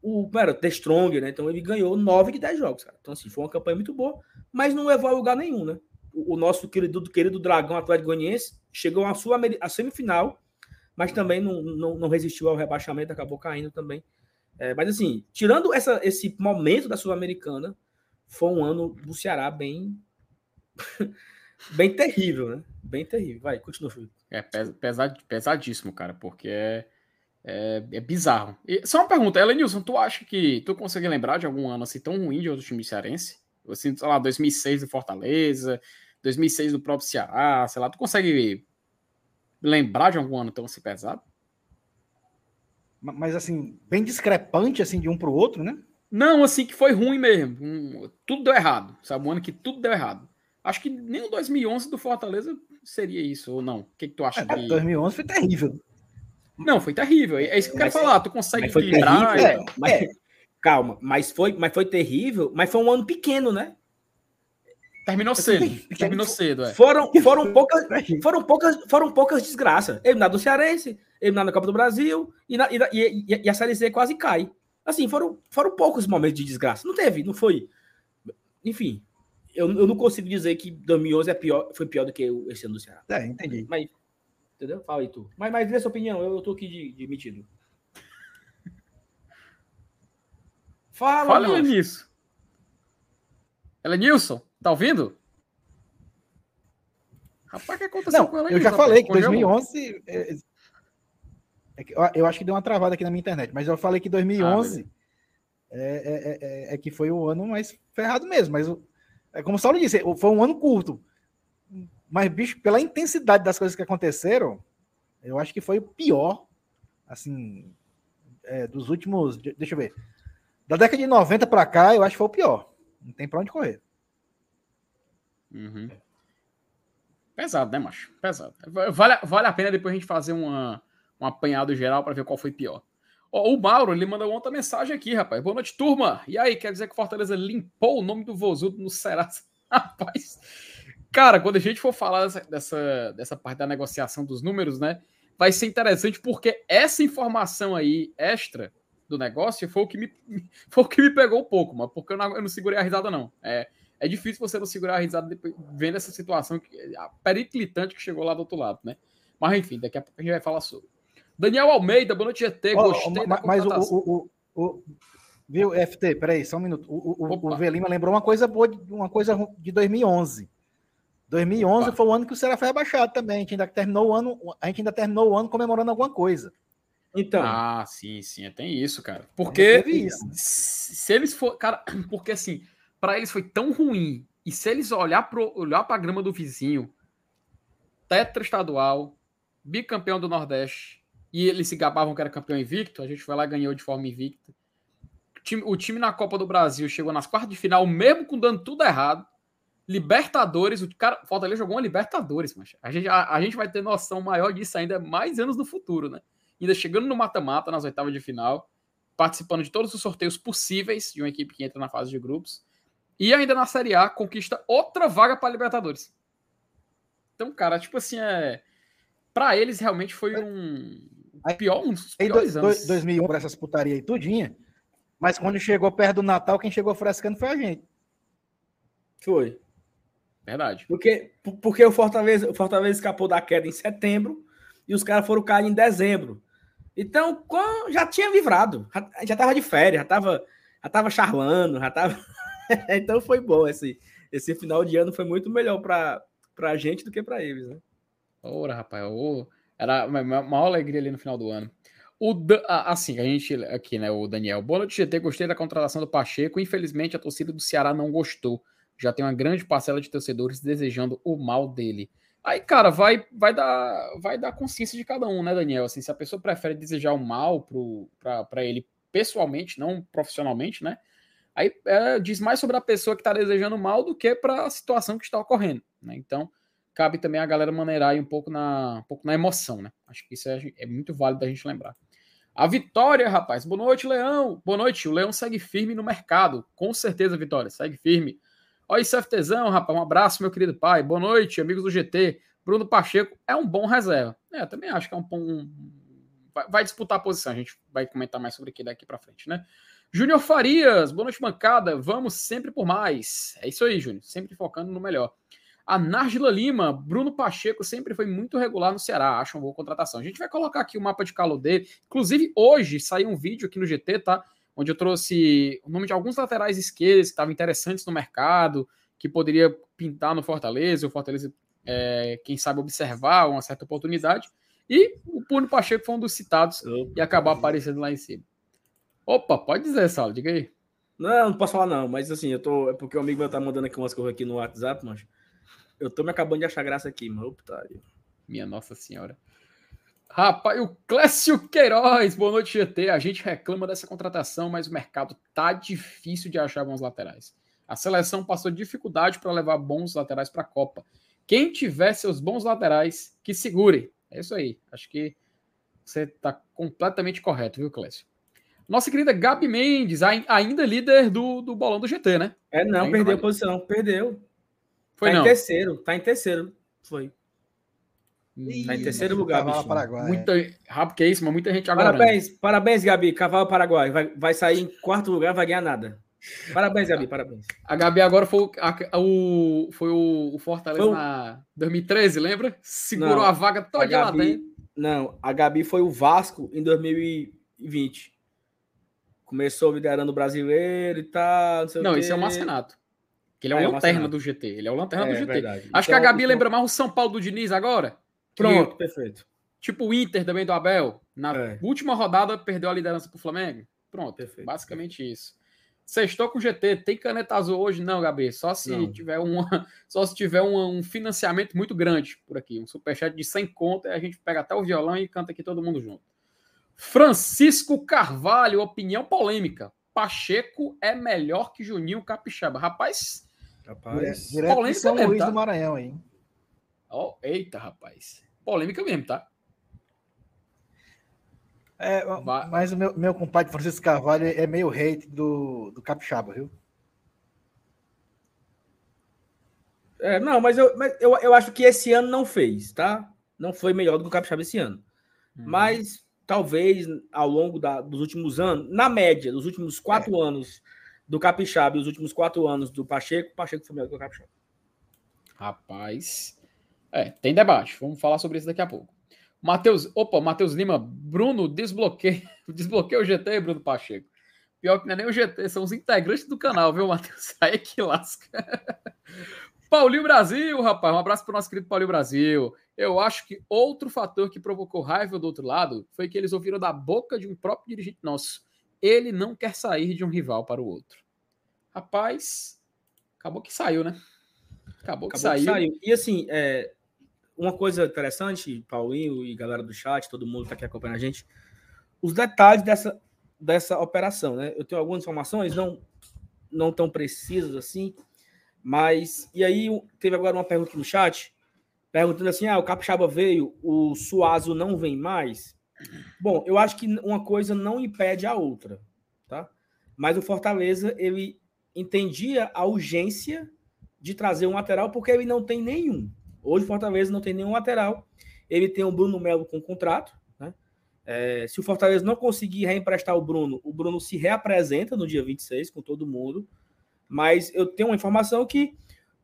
O, era The Strong, né? Então ele ganhou 9 de 10 jogos, cara. Então, assim, foi uma campanha muito boa, mas não levou a lugar nenhum, né? O, o nosso querido, querido Dragão Atlético Goianiense chegou à sua a semifinal, mas também não, não, não resistiu ao rebaixamento, acabou caindo também. É, mas assim, tirando essa, esse momento da Sul-Americana, foi um ano do Ceará bem bem terrível, né? Bem terrível. Vai, continua, Felipe. É pesad, pesadíssimo, cara, porque é, é, é bizarro. E, só uma pergunta, Elenilson, tu acha que tu consegue lembrar de algum ano assim tão ruim de outro time cearense? Assim, sei lá, 2006 do Fortaleza, 2006 do próprio Ceará, sei lá, tu consegue lembrar de algum ano tão assim pesado? Mas assim, bem discrepante assim de um para o outro, né? Não, assim que foi ruim mesmo. Um, tudo deu errado, sabe? Um ano que tudo deu errado. Acho que nem o 2011 do Fortaleza seria isso, ou não? O que, que tu acha? É, que... 2011 foi terrível. Não, foi terrível. É isso que eu quero mas, falar. Tu consegue equilibrar. Terrível, é, mas, é. Calma, mas foi, mas foi terrível, mas foi um ano pequeno, né? Terminou cedo. Terminou cedo, é. Foram, foram, poucas, foram, poucas, foram poucas desgraças. Eliminado do Cearense, eliminado na Copa do Brasil, e, na, e, e, e, a Série C quase cai. Assim, foram, foram poucos momentos de desgraça. Não teve, não foi. Enfim, eu, eu não consigo dizer que 2011 é pior, foi pior do que esse ano do Ceará. É, entendi. Mas, entendeu? Fala aí tu. Mas, mas dê sua opinião, eu, eu tô aqui de, de metido. Fala, Fala. Ela é Nilson, tá ouvindo? Rapaz, o que aconteceu não, com ela? Eu já falei que 2011. É, é, eu acho que deu uma travada aqui na minha internet, mas eu falei que 2011 ah, é, é, é, é, que foi o ano mais ferrado mesmo. Mas é como o Saulo disse, foi um ano curto. Mas, bicho, pela intensidade das coisas que aconteceram, eu acho que foi o pior, assim, é, dos últimos. Deixa eu ver. Da década de 90 para cá, eu acho que foi o pior. Não tem para onde correr. Uhum. Pesado, né, macho? Pesado. Vale, vale a pena depois a gente fazer uma, um apanhado geral para ver qual foi pior. Oh, o Mauro, ele mandou outra mensagem aqui, rapaz. Boa noite, turma. E aí, quer dizer que Fortaleza limpou o nome do Vozudo no Serasa? Rapaz, cara, quando a gente for falar dessa, dessa, dessa parte da negociação dos números, né? Vai ser interessante porque essa informação aí, extra do negócio, foi o que me, foi o que me pegou um pouco, mas porque eu não, eu não segurei a risada, não. É, é difícil você não segurar a risada depois, vendo essa situação que, periclitante que chegou lá do outro lado, né? Mas enfim, daqui a pouco a gente vai falar sobre. Daniel Almeida, boa noite, GT. Gostei oh, Mas o, o, o, Viu, FT, peraí, só um minuto. O, o, o Velima lembrou uma coisa boa, uma coisa de 2011. 2011 Opa. foi o ano que o Ceará foi abaixado também. A gente ainda terminou o ano, a gente ainda terminou o ano comemorando alguma coisa. Então. Ah, sim, sim, tem isso, cara. Porque isso. se eles for, cara, porque assim, para eles foi tão ruim. E se eles olhar pro olhar para a grama do vizinho, tetra estadual, bicampeão do Nordeste, e eles se gabavam que era campeão invicto, a gente foi lá e ganhou de forma invicta. O time, o time na Copa do Brasil chegou nas quartas de final, mesmo com dando tudo errado. Libertadores, o cara, Fortaleza jogou uma Libertadores, mas a gente, a, a, gente vai ter noção maior disso ainda mais anos no futuro, né? Ainda chegando no mata-mata, nas oitavas de final, participando de todos os sorteios possíveis de uma equipe que entra na fase de grupos. E ainda na Série A conquista outra vaga para Libertadores. Então, cara, tipo assim, é. Para eles realmente foi um, Aí, pior, um dos piores aí, anos. 2001, por essas putaria aí tudinha. Mas quando chegou perto do Natal, quem chegou frescando foi a gente. Foi. Verdade. Porque, porque o, Fortaleza, o Fortaleza escapou da queda em setembro e os caras foram cair em dezembro. Então, já tinha livrado. Já, já tava de férias, já tava, já tava charlando, já tava. então foi bom esse, esse final de ano foi muito melhor para a gente do que para eles, né? Ora, rapaz, oh, era uma maior alegria ali no final do ano. O, assim, a gente aqui, né, o Daniel. Boa noite, GT. Gostei da contratação do Pacheco. Infelizmente, a torcida do Ceará não gostou. Já tem uma grande parcela de torcedores desejando o mal dele. Aí, cara, vai, vai, dar, vai dar consciência de cada um, né, Daniel? Assim, se a pessoa prefere desejar o mal para ele pessoalmente, não profissionalmente, né? Aí é, diz mais sobre a pessoa que está desejando mal do que para a situação que está ocorrendo, né? Então, cabe também a galera maneirar aí um pouco na, um pouco na emoção, né? Acho que isso é, é muito válido a gente lembrar. A Vitória, rapaz. Boa noite, Leão. Boa noite. O Leão segue firme no mercado. Com certeza, Vitória. Segue firme. Olha isso, FTzão, rapaz. Um abraço, meu querido pai. Boa noite, amigos do GT. Bruno Pacheco é um bom reserva. É, também acho que é um bom. Vai, vai disputar a posição, a gente vai comentar mais sobre aqui daqui para frente, né? Júnior Farias, boa noite, bancada. Vamos sempre por mais. É isso aí, Júnior. Sempre focando no melhor. A Nárgila Lima, Bruno Pacheco sempre foi muito regular no Ceará, acho uma boa contratação. A gente vai colocar aqui o mapa de calor dele. Inclusive, hoje saiu um vídeo aqui no GT, tá? Onde eu trouxe o nome de alguns laterais esquerdos que estavam interessantes no mercado, que poderia pintar no Fortaleza, o Fortaleza, é, quem sabe, observar uma certa oportunidade. E o Bruno Pacheco foi um dos citados Opa. e acabou aparecendo lá em cima. Opa, pode dizer, Saulo, diga aí. Não, não posso falar não, mas assim, eu tô. É porque o amigo meu tá mandando aqui umas coisas aqui no WhatsApp, mas eu tô me acabando de achar graça aqui, mano. Putaria. Minha Nossa Senhora. Rapaz, o Clécio Queiroz, boa noite, GT. A gente reclama dessa contratação, mas o mercado tá difícil de achar bons laterais. A seleção passou dificuldade para levar bons laterais para a Copa. Quem tiver seus bons laterais, que segure. É isso aí. Acho que você está completamente correto, viu, Clécio? Nossa querida Gabi Mendes, ainda líder do, do bolão do GT, né? É, não, ainda perdeu a posição, perdeu. Foi tá não. em terceiro, tá em terceiro. Foi. Ih, tá em terceiro lugar, Cavalo Paraguai. Muita, rápido que é isso, mas muita gente agora. Parabéns, parabéns, Gabi. Cavalo Paraguai. Vai, vai sair em quarto lugar, vai ganhar nada. Parabéns, Gabi, parabéns. A Gabi agora foi, a, o, foi o, o Fortaleza foi o... na 2013, lembra? Segurou não, a vaga toda a Gabi, lá dentro. Não, a Gabi foi o Vasco em 2020. Começou liderando o brasileiro e tal. Não, não esse é o Marcenato. Que ele é, é o lanterna do GT. Ele é o lanterna é, do GT. Verdade. Acho então, que a Gabi então... lembra mais o São Paulo do Diniz agora. Pronto, que, perfeito. Tipo o Inter também do Abel. Na é. última rodada perdeu a liderança pro Flamengo. Pronto, perfeito. basicamente isso. Sextou com o GT, tem caneta azul hoje? Não, Gabi. Só se não. tiver, uma, só se tiver um, um, financiamento muito grande por aqui. Um superchat de 100 conto, a gente pega até o violão e canta aqui todo mundo junto. Francisco Carvalho, opinião polêmica. Pacheco é melhor que Juninho Capixaba. Rapaz, Rapaz, direto polêmica São mesmo, Luís tá? do Maranhão, hein? Oh, eita, rapaz. Polêmica mesmo, tá? É, mas o meu, meu compadre Francisco Carvalho é meio hate do, do Capixaba, viu? É, não, mas, eu, mas eu, eu acho que esse ano não fez, tá? Não foi melhor do que o Capixaba esse ano. Uhum. Mas talvez ao longo da, dos últimos anos, na média, dos últimos quatro é. anos do Capixaba e os últimos quatro anos do Pacheco, Pacheco foi melhor que o Capixaba. Rapaz. É, tem debate. Vamos falar sobre isso daqui a pouco. Matheus, opa, Matheus Lima, Bruno, desbloqueia, desbloqueia o GT, Bruno Pacheco. Pior que não é nem o GT, são os integrantes do canal, viu, Matheus? Aí que lasca. Paulinho Brasil, rapaz, um abraço para o nosso querido Paulinho Brasil. Eu acho que outro fator que provocou raiva do outro lado foi que eles ouviram da boca de um próprio dirigente nosso ele não quer sair de um rival para o outro. Rapaz, acabou que saiu, né? Acabou que, acabou saiu. que saiu. E assim, é, uma coisa interessante, Paulinho e galera do chat, todo mundo que está aqui acompanhando a gente, os detalhes dessa, dessa operação, né? Eu tenho algumas informações, não, não tão precisas assim, mas. E aí, teve agora uma pergunta aqui no chat, perguntando assim: ah, o Capixaba veio, o Suazo não vem mais. Bom, eu acho que uma coisa não impede a outra, tá? Mas o Fortaleza, ele entendia a urgência de trazer um lateral porque ele não tem nenhum. Hoje o Fortaleza não tem nenhum lateral. Ele tem o Bruno Melo com contrato, né? É, se o Fortaleza não conseguir reemprestar o Bruno, o Bruno se reapresenta no dia 26 com todo mundo. Mas eu tenho uma informação que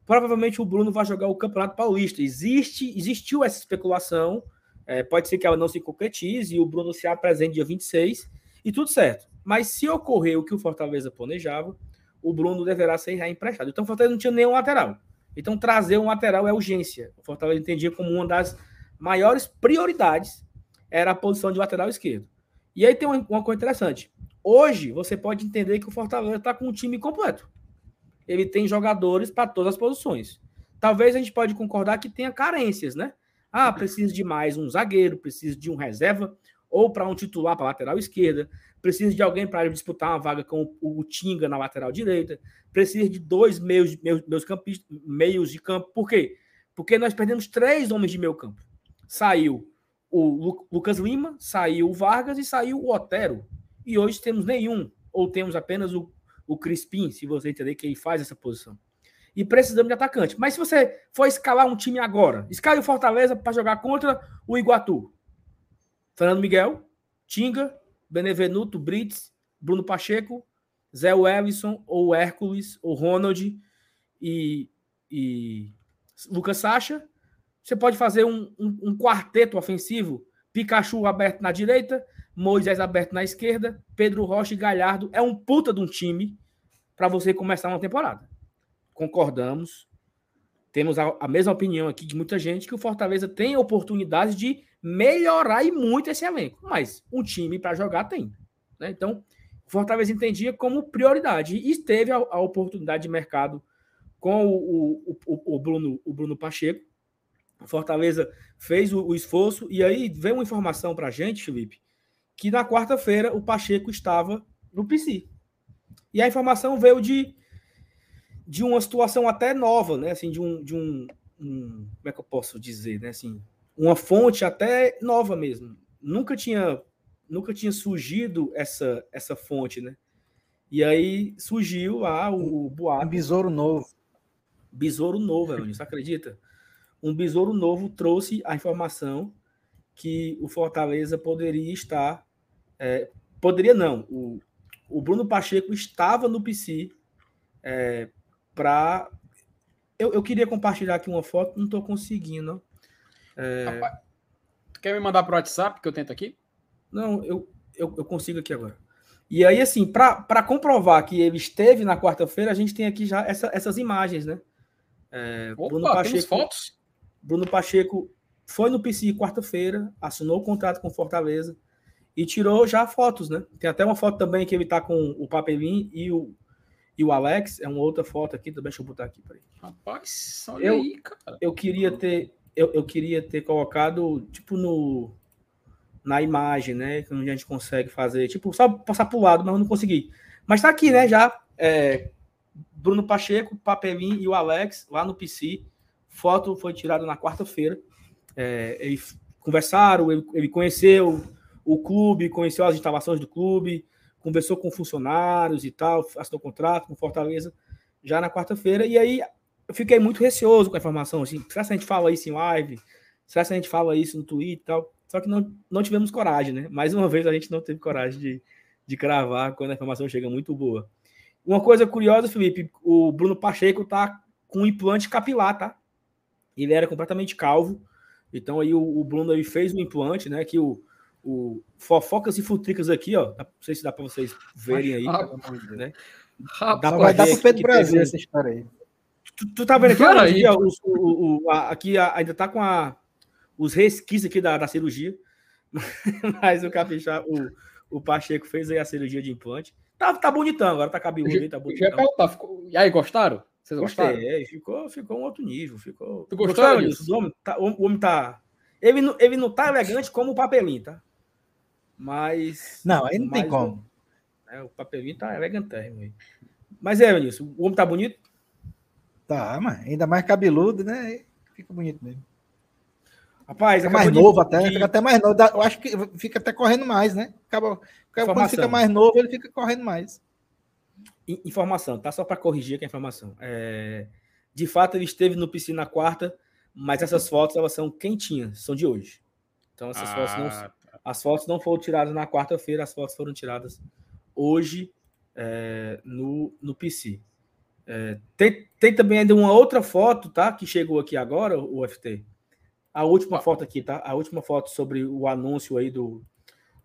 provavelmente o Bruno vai jogar o Campeonato Paulista. Existe, existiu essa especulação é, pode ser que ela não se concretize e o Bruno se apresente dia 26 e tudo certo. Mas se ocorrer o que o Fortaleza planejava, o Bruno deverá ser reemprestado. Então o Fortaleza não tinha nenhum lateral. Então trazer um lateral é urgência. O Fortaleza entendia como uma das maiores prioridades era a posição de lateral esquerdo. E aí tem uma, uma coisa interessante. Hoje você pode entender que o Fortaleza está com um time completo. Ele tem jogadores para todas as posições. Talvez a gente pode concordar que tenha carências, né? Ah, preciso de mais um zagueiro, preciso de um reserva, ou para um titular para lateral esquerda, preciso de alguém para disputar uma vaga com o Tinga na lateral direita, preciso de dois meios, meus, meus campistas, meios de campo. Por quê? Porque nós perdemos três homens de meio campo. Saiu o Lucas Lima, saiu o Vargas e saiu o Otero. E hoje temos nenhum, ou temos apenas o, o Crispim, se você entender que ele faz essa posição. E precisamos de atacante. Mas se você for escalar um time agora, escale o Fortaleza para jogar contra o Iguatu. Fernando Miguel, Tinga, Benevenuto, Brits, Bruno Pacheco, Zé Wellison, ou Hércules, ou Ronald e, e Lucas Sacha. Você pode fazer um, um, um quarteto ofensivo, Pikachu aberto na direita, Moisés aberto na esquerda, Pedro Rocha e Galhardo. É um puta de um time para você começar uma temporada concordamos, temos a, a, mesma opinião aqui de muita gente, que o Fortaleza tem oportunidade de melhorar e muito esse elenco. Mas um time para jogar tem. Né? Então, o Fortaleza entendia como prioridade e teve a, a oportunidade de mercado com o, o, o, o, Bruno, o Bruno Pacheco. O Fortaleza fez o, o esforço e aí veio uma informação para a gente, Felipe, que na quarta-feira o Pacheco estava no PC. E a informação veio de de uma situação até nova, né? Assim, de um, de um, um, como é que eu posso dizer, né? Assim, uma fonte até nova mesmo. Nunca tinha, nunca tinha surgido essa essa fonte, né? E aí surgiu lá o, o boato. Um besouro novo. Besouro novo, Você acredita? Um besouro novo trouxe a informação que o Fortaleza poderia estar. É, poderia não. O, o Bruno Pacheco estava no PC é, para. Eu, eu queria compartilhar aqui uma foto, não estou conseguindo. É... Rapaz, tu quer me mandar para o WhatsApp que eu tento aqui? Não, eu, eu, eu consigo aqui agora. E aí, assim, para comprovar que ele esteve na quarta-feira, a gente tem aqui já essa, essas imagens, né? É, Opa, Bruno Pacheco, fotos? Bruno Pacheco foi no PC quarta-feira, assinou o contrato com Fortaleza e tirou já fotos, né? Tem até uma foto também que ele tá com o Papelim e o, e o Alex é uma outra foto aqui, também deixa eu botar aqui para Rapaz, olha eu, aí, cara. Eu queria ter, eu, eu queria ter colocado, tipo, no na imagem, né? Que a gente consegue fazer, tipo, só passar para o lado, mas eu não consegui. Mas tá aqui, né? Já é, Bruno Pacheco, Papelim e o Alex lá no PC. Foto foi tirada na quarta-feira. É, eles conversaram, ele, ele conheceu o clube, conheceu as instalações do clube, conversou com funcionários e tal, assinou contrato com Fortaleza já na quarta-feira. E aí eu fiquei muito receoso com a informação. Assim, será que a gente fala isso em live? Será que a gente fala isso no Twitter e tal? Só que não, não tivemos coragem, né? Mais uma vez a gente não teve coragem de, de cravar quando a informação chega muito boa. Uma coisa curiosa, Felipe, o Bruno Pacheco tá com implante capilar, tá? Ele era completamente calvo. Então aí o, o Bruno aí fez um implante, né? Que o, o Fofocas e Futricas aqui, ó. Não sei se dá para vocês verem aí. né? Dá pra vai dar pro Pedro Brasil essa história aí. Tu, tu tá vendo aqui? Olha, aqui, ó, os, o, o, a, aqui a, ainda tá com a, os resquícios aqui da, da cirurgia. Mas o Capixá, o, o Pacheco fez aí a cirurgia de implante. Tá, tá bonitão agora, tá cabeludo aí, tá bonitão. Já ficou... E aí, gostaram? Vocês Gostei, gostaram? É, ficou, ficou um outro nível. Ficou... Tu gostou disso? O homem, tá, o homem tá... Ele, ele não tá elegante como o papelinho, tá? Mas. Não, aí não tem como. O, é, o papelinho tá elegantérrimo aí. Mas é, Vinícius, o homem tá bonito? Tá, mas ainda mais cabeludo, né? Fica bonito mesmo. Rapaz, fica mais novo até, de... fica até mais novo. Eu acho que fica até correndo mais, né? Acaba, quando fica mais novo, ele fica correndo mais. Informação, tá? Só para corrigir aqui a informação. É... De fato, ele esteve no piscina quarta, mas essas fotos elas são quentinhas, são de hoje. Então essas ah, fotos não, tá. As fotos não foram tiradas na quarta-feira, as fotos foram tiradas hoje é, no, no PC. É, tem, tem também ainda uma outra foto, tá? Que chegou aqui agora, o FT. A última ah. foto aqui, tá? A última foto sobre o anúncio aí do.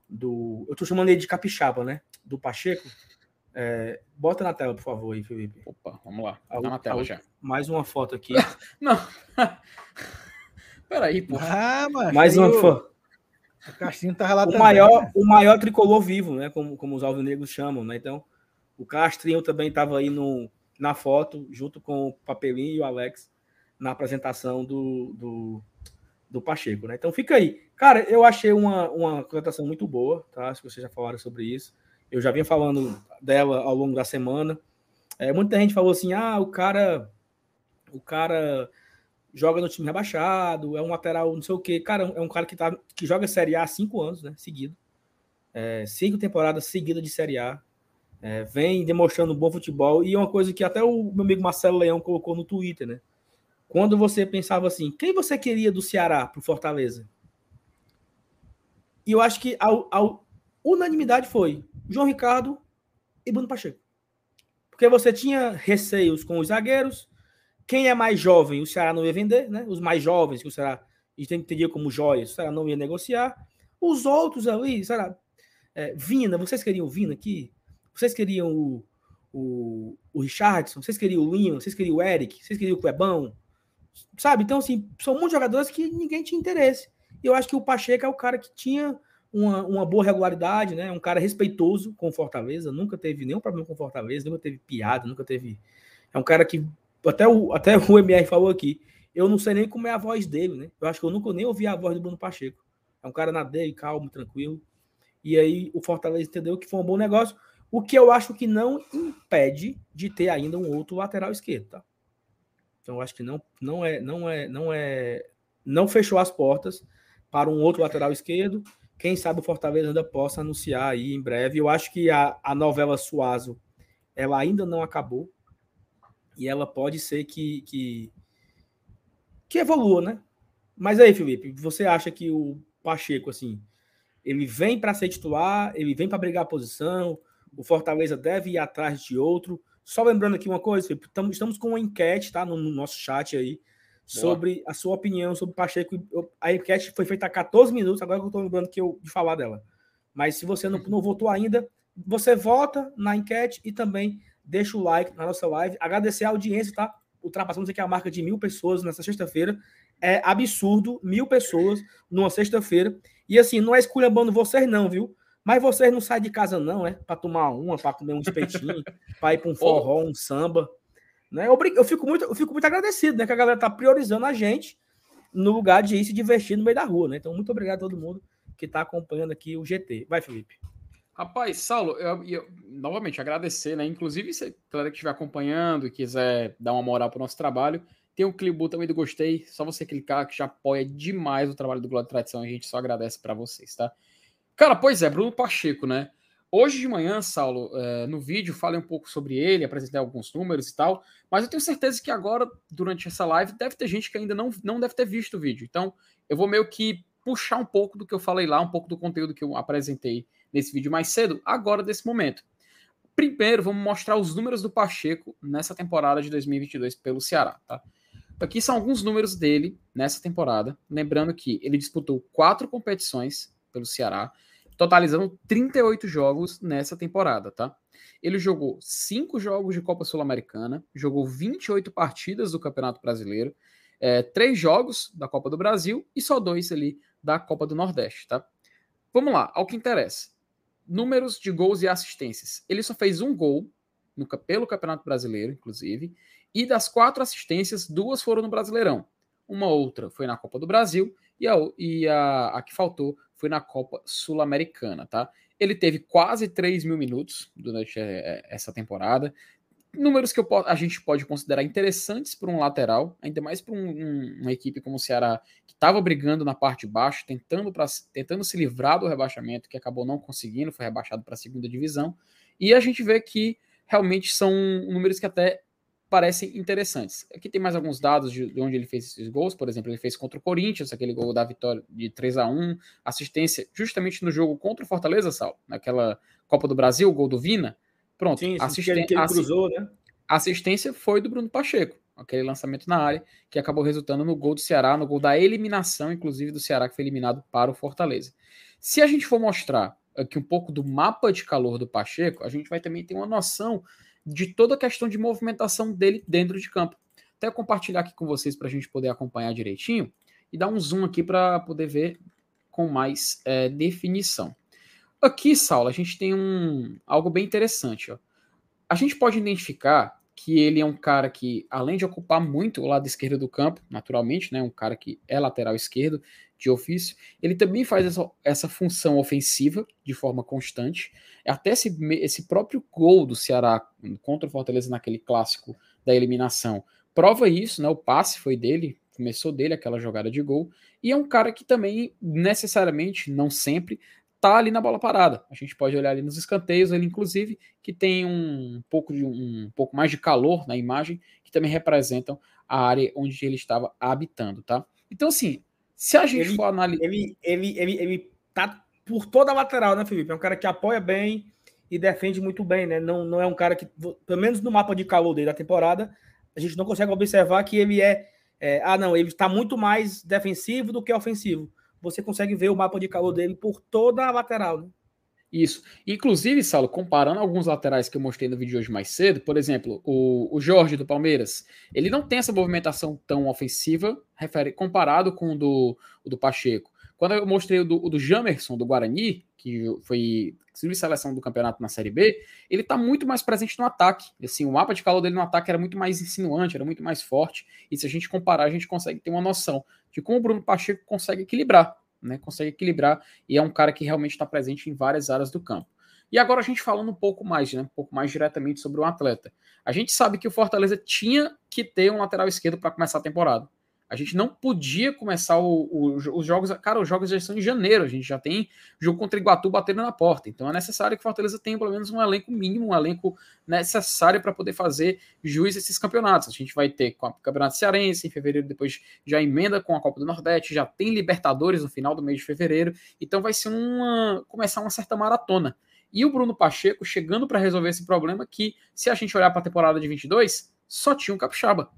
do eu tô chamando ele de capixaba, né? Do Pacheco. É, bota na tela, por favor, aí, Felipe. Opa, vamos lá. Tá na tela já. Mais uma foto aqui. Não. Peraí, pô. Ah, mas Mais uma foto. O Castrinho tá relatando. O maior, né? o maior tricolor vivo, né? Como, como os alvinegros chamam, né? Então, o Castrinho também estava aí no, na foto, junto com o Papelinho e o Alex, na apresentação do, do, do Pacheco, né? Então fica aí. Cara, eu achei uma, uma apresentação muito boa, tá? Acho que vocês já falaram sobre isso. Eu já vinha falando dela ao longo da semana. É, muita gente falou assim: ah, o cara. O cara joga no time rebaixado, é um lateral, não sei o quê. Cara, é um cara que, tá, que joga Série A há cinco anos, né? Seguido. É, cinco temporadas seguidas de Série A. É, vem demonstrando bom futebol e uma coisa que até o meu amigo Marcelo Leão colocou no Twitter, né? Quando você pensava assim, quem você queria do Ceará para o Fortaleza? E eu acho que a, a unanimidade foi João Ricardo e Bruno Pacheco. Porque você tinha receios com os zagueiros. Quem é mais jovem, o Ceará não ia vender, né? Os mais jovens, que o Ceará entendia como joias, o Ceará não ia negociar. Os outros ali, Ceará, é, Vina, vocês queriam o Vina aqui? Vocês queriam o, o, o Richardson? Vocês queriam o Linho? Vocês queriam o Eric? Vocês queriam o Clebão? Sabe? Então, assim, são muitos jogadores que ninguém tinha interesse. E eu acho que o Pacheco é o cara que tinha uma, uma boa regularidade, né? Um cara respeitoso com Fortaleza, nunca teve nenhum problema com Fortaleza, nunca teve piada, nunca teve. É um cara que até o, até o MR falou aqui. Eu não sei nem como é a voz dele, né? Eu acho que eu nunca nem ouvi a voz do Bruno Pacheco. É um cara na dele, calmo, tranquilo. E aí o Fortaleza entendeu que foi um bom negócio, o que eu acho que não impede de ter ainda um outro lateral esquerdo, tá? Então eu acho que não não é não é não é não fechou as portas para um outro lateral esquerdo. Quem sabe o Fortaleza ainda possa anunciar aí em breve. Eu acho que a, a novela Suazo ela ainda não acabou e ela pode ser que, que, que evolua, né? Mas aí, Felipe, você acha que o Pacheco, assim, ele vem para ser titular, ele vem para brigar a posição, o Fortaleza deve ir atrás de outro. Só lembrando aqui uma coisa, Felipe, estamos com uma enquete, tá? No, no nosso chat aí sobre Boa. a sua opinião sobre o Pacheco. A enquete foi feita há 14 minutos, agora que eu estou lembrando que eu, de falar dela. Mas se você não, não votou ainda, você vota na enquete e também deixa o like na nossa live. Agradecer a audiência, tá? Ultrapassamos aqui a marca de mil pessoas nessa sexta-feira. É absurdo, mil pessoas numa sexta-feira. E assim, não é esculhambando vocês, não, viu? Mas vocês não saem de casa, não, é? Para tomar uma, para comer um espetinho, para ir para um forró, um samba. Né? Eu, eu, fico muito, eu fico muito agradecido, né? Que a galera tá priorizando a gente no lugar de ir se divertir no meio da rua, né? Então, muito obrigado a todo mundo que está acompanhando aqui o GT. Vai, Felipe. Rapaz, Saulo, eu, eu, novamente agradecer, né? Inclusive, se a galera que estiver acompanhando e quiser dar uma moral para o nosso trabalho, tem um clipe também do Gostei, só você clicar que já apoia demais o trabalho do Glória de Tradição, a gente só agradece para vocês, tá? Cara, pois é, Bruno Pacheco, né? Hoje de manhã, Saulo, é, no vídeo, falei um pouco sobre ele, apresentei alguns números e tal, mas eu tenho certeza que agora, durante essa live, deve ter gente que ainda não, não deve ter visto o vídeo. Então, eu vou meio que puxar um pouco do que eu falei lá, um pouco do conteúdo que eu apresentei nesse vídeo mais cedo, agora desse momento. Primeiro, vamos mostrar os números do Pacheco nessa temporada de 2022 pelo Ceará, tá? Aqui são alguns números dele nessa temporada. Lembrando que ele disputou quatro competições pelo Ceará, totalizando 38 jogos nessa temporada, tá? Ele jogou cinco jogos de Copa Sul-Americana, jogou 28 partidas do Campeonato Brasileiro, é, três jogos da Copa do Brasil e só dois ali da Copa do Nordeste, tá? Vamos lá, ao que interessa. Números de gols e assistências. Ele só fez um gol no, pelo Campeonato Brasileiro, inclusive, e das quatro assistências, duas foram no Brasileirão. Uma outra foi na Copa do Brasil e a, e a, a que faltou foi na Copa Sul-Americana, tá? Ele teve quase 3 mil minutos durante é, é, essa temporada. Números que eu, a gente pode considerar interessantes para um lateral, ainda mais para um, um, uma equipe como o Ceará, que estava brigando na parte de baixo, tentando, pra, tentando se livrar do rebaixamento, que acabou não conseguindo, foi rebaixado para a segunda divisão. E a gente vê que realmente são números que até parecem interessantes. Aqui tem mais alguns dados de, onde ele fez esses gols, por exemplo, ele fez contra o Corinthians, aquele gol da vitória de 3 a 1 assistência justamente no jogo contra o Fortaleza, Sal, naquela Copa do Brasil, gol do Vina. Pronto, Sim, assisten que ele cruzou, né? assistência foi do Bruno Pacheco, aquele lançamento na área que acabou resultando no gol do Ceará, no gol da eliminação, inclusive do Ceará que foi eliminado para o Fortaleza. Se a gente for mostrar aqui um pouco do mapa de calor do Pacheco, a gente vai também ter uma noção de toda a questão de movimentação dele dentro de campo. Até compartilhar aqui com vocês para a gente poder acompanhar direitinho e dar um zoom aqui para poder ver com mais é, definição. Aqui, Saulo, a gente tem um, algo bem interessante. Ó. A gente pode identificar que ele é um cara que, além de ocupar muito o lado esquerdo do campo, naturalmente, né, um cara que é lateral esquerdo de ofício, ele também faz essa, essa função ofensiva de forma constante. Até esse, esse próprio gol do Ceará contra o Fortaleza naquele clássico da eliminação prova isso, né? O passe foi dele, começou dele aquela jogada de gol. E é um cara que também, necessariamente, não sempre, tá ali na bola parada. A gente pode olhar ali nos escanteios, ele inclusive que tem um pouco de um, pouco mais de calor na imagem, que também representam a área onde ele estava habitando, tá? Então assim, se a gente ele, for analisar, ele, ele, ele, ele tá por toda a lateral, né, Felipe? É um cara que apoia bem e defende muito bem, né? Não, não é um cara que, pelo menos no mapa de calor dele da temporada, a gente não consegue observar que ele é, é ah, não, ele está muito mais defensivo do que ofensivo. Você consegue ver o mapa de calor dele por toda a lateral, né? Isso. Inclusive, Saulo, comparando alguns laterais que eu mostrei no vídeo de hoje mais cedo, por exemplo, o, o Jorge do Palmeiras, ele não tem essa movimentação tão ofensiva refere, comparado com o do, o do Pacheco. Quando eu mostrei o do, o do Jamerson, do Guarani, que foi seleção do campeonato na Série B, ele está muito mais presente no ataque. Assim, o mapa de calor dele no ataque era muito mais insinuante, era muito mais forte. E se a gente comparar, a gente consegue ter uma noção de como o Bruno Pacheco consegue equilibrar, né? Consegue equilibrar e é um cara que realmente está presente em várias áreas do campo. E agora a gente falando um pouco mais, né? Um pouco mais diretamente sobre o atleta. A gente sabe que o Fortaleza tinha que ter um lateral esquerdo para começar a temporada. A gente não podia começar os jogos. Cara, os jogos já estão em janeiro. A gente já tem jogo contra Iguatu batendo na porta. Então é necessário que Fortaleza tenha pelo menos um elenco mínimo, um elenco necessário para poder fazer juiz esses campeonatos. A gente vai ter com o Campeonato Cearense em fevereiro, depois já emenda com a Copa do Nordeste, já tem Libertadores no final do mês de fevereiro. Então vai ser uma. começar uma certa maratona. E o Bruno Pacheco chegando para resolver esse problema que, se a gente olhar para a temporada de 22, só tinha um capixaba.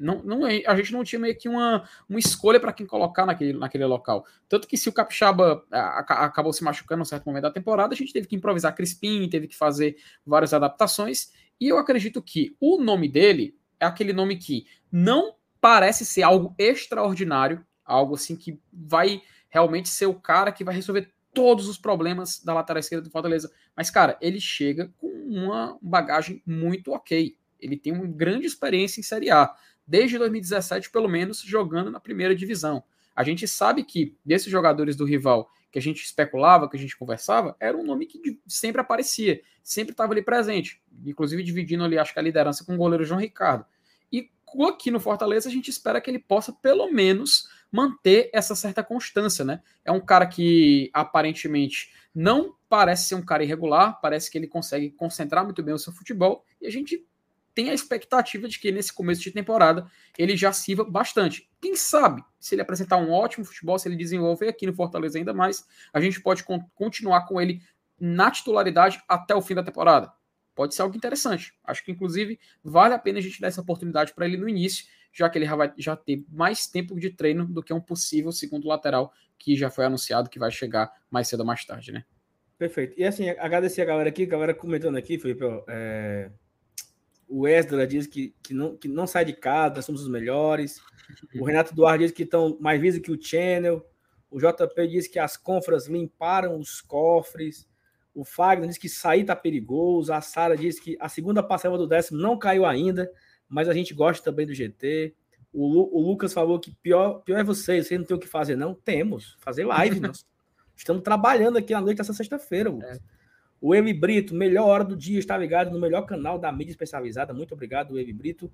Não, não, é, a gente não tinha meio que uma, uma escolha para quem colocar naquele, naquele local. Tanto que se o Capixaba a, a, acabou se machucando em um certo momento da temporada, a gente teve que improvisar Crispim, teve que fazer várias adaptações. E eu acredito que o nome dele é aquele nome que não parece ser algo extraordinário, algo assim que vai realmente ser o cara que vai resolver todos os problemas da lateral esquerda do Fortaleza. Mas, cara, ele chega com uma bagagem muito ok. Ele tem uma grande experiência em Série A desde 2017, pelo menos, jogando na primeira divisão. A gente sabe que desses jogadores do rival que a gente especulava, que a gente conversava, era um nome que sempre aparecia, sempre estava ali presente, inclusive dividindo ali, acho que a liderança com o goleiro João Ricardo. E aqui no Fortaleza a gente espera que ele possa pelo menos manter essa certa constância, né? É um cara que aparentemente não parece ser um cara irregular, parece que ele consegue concentrar muito bem o seu futebol e a gente tem a expectativa de que nesse começo de temporada ele já sirva bastante. Quem sabe, se ele apresentar um ótimo futebol, se ele desenvolver aqui no Fortaleza ainda mais, a gente pode con continuar com ele na titularidade até o fim da temporada. Pode ser algo interessante. Acho que, inclusive, vale a pena a gente dar essa oportunidade para ele no início, já que ele já vai já ter mais tempo de treino do que um possível segundo lateral que já foi anunciado que vai chegar mais cedo ou mais tarde, né? Perfeito. E assim, agradecer a galera aqui, a galera comentando aqui, Felipe, é, o Esdra diz que, que, não, que não sai de casa, somos os melhores. O Renato Duarte diz que estão mais visos que o Channel. O JP diz que as confras limparam os cofres. O Fagner diz que sair tá perigoso. A Sara diz que a segunda parcela do décimo não caiu ainda, mas a gente gosta também do GT. O, Lu, o Lucas falou que pior, pior é vocês, vocês não tem o que fazer, não? Temos. Fazer live, nós estamos trabalhando aqui na noite dessa sexta-feira, Lucas. É. O Emi Brito, melhor hora do dia, está ligado no melhor canal da mídia especializada. Muito obrigado, Emi Brito.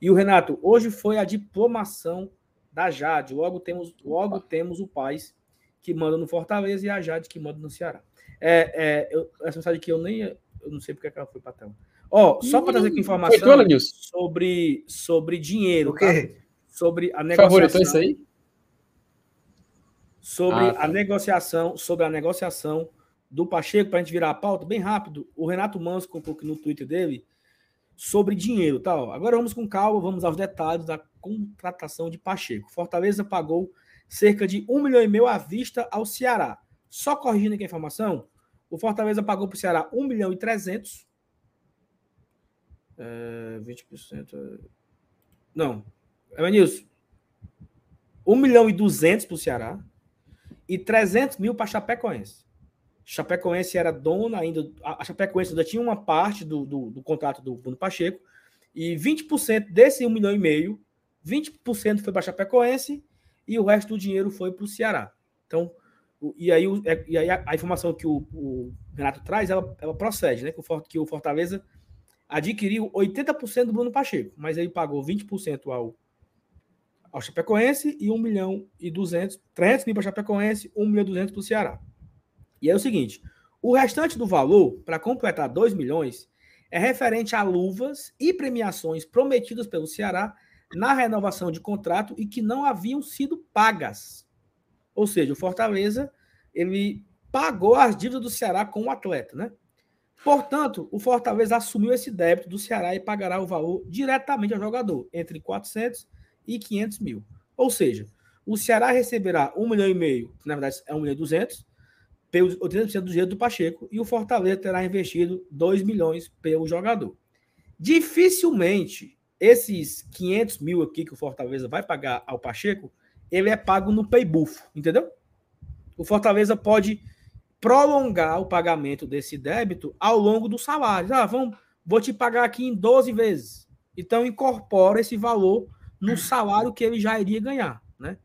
E o Renato, hoje foi a diplomação da Jade. Logo temos, logo temos o Paz que manda no Fortaleza e a Jade que manda no Ceará. É, é, eu, essa mensagem aqui eu nem. Eu não sei porque ela foi para tela. Ó, oh, só para trazer aqui informação sobre, sobre dinheiro. O quê? Tá? Sobre a negociação. Favoritou isso aí? Sobre ah, tá. a negociação, sobre a negociação do Pacheco, para a gente virar a pauta, bem rápido. O Renato Manso colocou aqui no Twitter dele sobre dinheiro. Tá, Agora vamos com calma, vamos aos detalhes da contratação de Pacheco. Fortaleza pagou cerca de um milhão e meio à vista ao Ceará. Só corrigindo aqui a informação, o Fortaleza pagou para o Ceará 1 milhão e 300. É, 20%. É... Não. É, Nilson. 1 milhão e 200 para o Ceará e 300 mil para Chapecoense. Chapecoense era dona ainda, a Chapecoense ainda tinha uma parte do, do, do contrato do Bruno Pacheco, e 20% desse 1 milhão e meio, 20% foi para Chapecoense e o resto do dinheiro foi para o Ceará. Então, e aí, é, e aí a, informação que o, o, Renato traz, ela, ela procede, né? Que o Fortaleza adquiriu 80% do Bruno Pacheco, mas ele pagou 20% ao, ao Chapecoense e 1 milhão e 200, 300 mil para Chapecoense, 1 milhão e 200 para o Ceará. E é o seguinte: o restante do valor, para completar 2 milhões, é referente a luvas e premiações prometidas pelo Ceará na renovação de contrato e que não haviam sido pagas. Ou seja, o Fortaleza ele pagou as dívidas do Ceará com o atleta, né? Portanto, o Fortaleza assumiu esse débito do Ceará e pagará o valor diretamente ao jogador, entre 400 e 500 mil. Ou seja, o Ceará receberá 1 milhão e meio, que na verdade é 1 milhão e 200, pelos 80% do dinheiro do Pacheco, e o Fortaleza terá investido 2 milhões pelo jogador. Dificilmente esses 500 mil aqui que o Fortaleza vai pagar ao Pacheco, ele é pago no paybuff, entendeu? O Fortaleza pode prolongar o pagamento desse débito ao longo do salário. Ah, vamos, vou te pagar aqui em 12 vezes. Então incorpora esse valor no salário que ele já iria ganhar, né?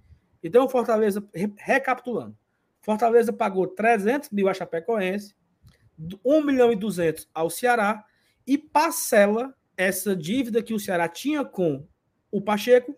Então o Fortaleza, recapitulando, Fortaleza pagou 300 mil a Chapecoense, 1 milhão e 200 ao Ceará e parcela essa dívida que o Ceará tinha com o Pacheco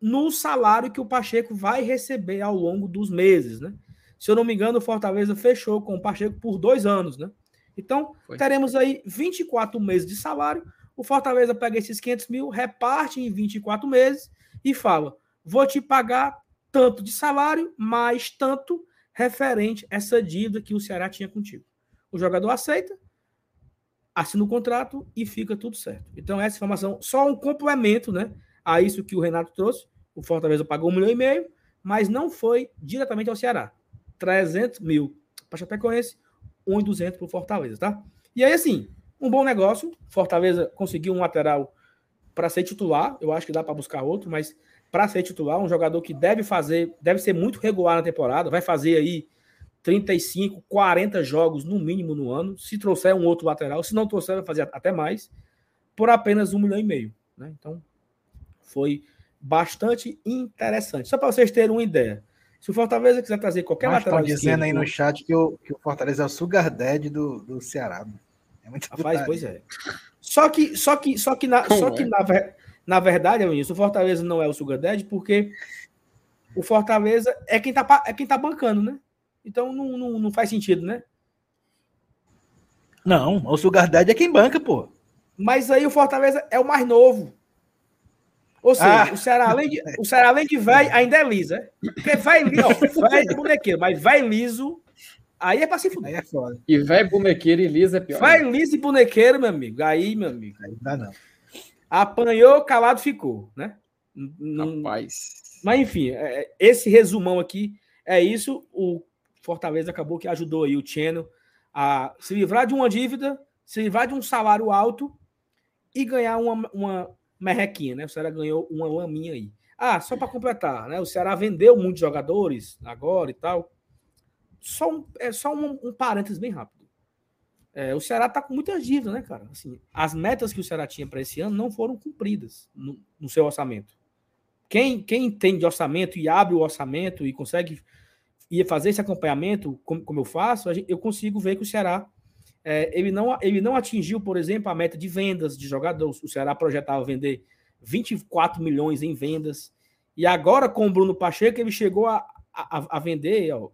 no salário que o Pacheco vai receber ao longo dos meses, né? Se eu não me engano, o Fortaleza fechou com o Pacheco por dois anos, né? Então, Foi. teremos aí 24 meses de salário. O Fortaleza pega esses 500 mil, reparte em 24 meses e fala: vou te pagar tanto de salário, mais tanto referente a essa dívida que o Ceará tinha contigo. O jogador aceita, assina o contrato e fica tudo certo. Então, essa informação, só um complemento né, a isso que o Renato trouxe. O Fortaleza pagou um milhão e meio, mas não foi diretamente ao Ceará. 300 mil para Chapecoense, 1,200 para o Fortaleza, tá? E aí, assim, um bom negócio. Fortaleza conseguiu um lateral para ser titular. Eu acho que dá para buscar outro, mas para ser titular, um jogador que deve fazer, deve ser muito regular na temporada, vai fazer aí 35, 40 jogos no mínimo no ano. Se trouxer um outro lateral, se não trouxer, vai fazer até mais, por apenas um milhão e meio. Né? Então, foi bastante interessante. Só para vocês terem uma ideia. Se o Fortaleza quiser trazer qualquer Mas lateral. Estão dizendo aí no chat que o, que o Fortaleza é o Sugar Daddy do, do Ceará. É muito Rapaz, pois é. Só que, só que, só que, na, só que é? na, na verdade, Vinícius, o Fortaleza não é o Sugar Daddy porque o Fortaleza é quem tá, é quem tá bancando, né? Então não, não, não faz sentido, né? Não, o Sugar Daddy é quem banca, pô. Mas aí o Fortaleza é o mais novo. Ou seja, ah. o, Ceará, além de, o Ceará, além de velho, ainda é liso, é? Porque vai liso, vai bonequeiro, mas vai liso, aí é pra se fuder. Aí é foda. E vai bonequeiro e liso é pior. Vai né? liso e bonequeiro, meu amigo. Aí, meu amigo. Aí dá não. Apanhou, calado ficou, né? Rapaz. Mas enfim, é, é, esse resumão aqui é isso. O Fortaleza acabou que ajudou aí o Cheno a se livrar de uma dívida, se livrar de um salário alto e ganhar uma, uma merrequinha, né? O Ceará ganhou uma laminha aí. Ah, só para completar, né? O Ceará vendeu muitos jogadores agora e tal. Só um, é só um, um parênteses bem rápido. É, o Ceará tá com muitas dívidas, né, cara? Assim, as metas que o Ceará tinha para esse ano não foram cumpridas no, no, seu orçamento. Quem, quem entende de orçamento e abre o orçamento e consegue ir fazer esse acompanhamento, como, como eu faço, eu consigo ver que o Ceará é, ele, não, ele não atingiu, por exemplo, a meta de vendas de jogadores. O Ceará projetava vender 24 milhões em vendas. E agora, com o Bruno Pacheco, ele chegou a, a, a vender ó,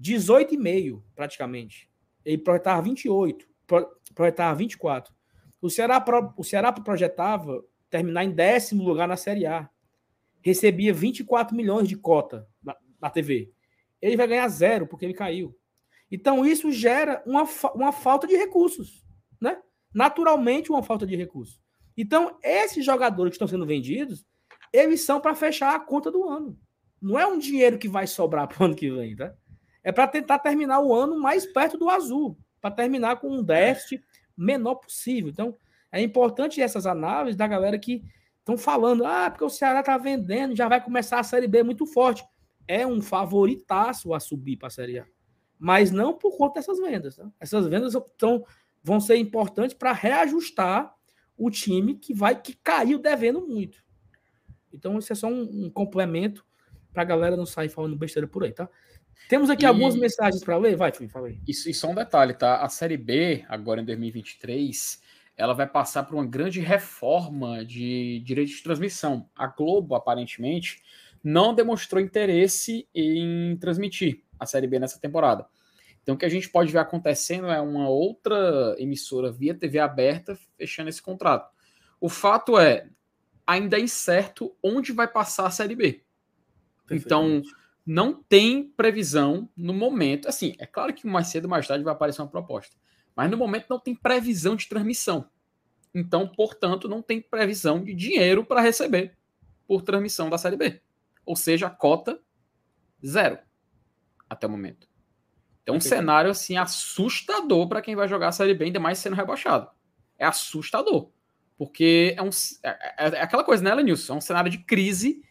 18,5 praticamente. Ele projetava 28, pro, projetava 24. O Ceará, o Ceará projetava terminar em décimo lugar na Série A. Recebia 24 milhões de cota na, na TV. Ele vai ganhar zero, porque ele caiu. Então, isso gera uma, uma falta de recursos, né? Naturalmente, uma falta de recursos. Então, esses jogadores que estão sendo vendidos, eles são para fechar a conta do ano. Não é um dinheiro que vai sobrar para o ano que vem, tá? É para tentar terminar o ano mais perto do azul, para terminar com um déficit menor possível. Então, é importante essas análises da galera que estão falando, ah, porque o Ceará está vendendo, já vai começar a Série B muito forte. É um favoritaço a subir para a Série A mas não por conta dessas vendas. Tá? Essas vendas tão, vão ser importantes para reajustar o time que vai que caiu devendo muito. Então, isso é só um, um complemento para a galera não sair falando besteira por aí, tá? Temos aqui e... algumas mensagens para ler. Vai, Fui, fala aí. Isso, e só um detalhe, tá? A Série B, agora em 2023, ela vai passar por uma grande reforma de direito de transmissão. A Globo, aparentemente, não demonstrou interesse em transmitir a Série B nessa temporada. Então, o que a gente pode ver acontecendo é uma outra emissora via TV aberta fechando esse contrato. O fato é, ainda é incerto onde vai passar a Série B. Então, não tem previsão no momento. Assim, é claro que mais cedo ou mais tarde vai aparecer uma proposta. Mas no momento não tem previsão de transmissão. Então, portanto, não tem previsão de dinheiro para receber por transmissão da Série B. Ou seja, a cota zero até o momento. Então, um cenário assim assustador para quem vai jogar a Série B, ainda mais sendo rebaixado. É assustador. Porque é, um, é, é, é aquela coisa, né, Lenilson? É um cenário de crise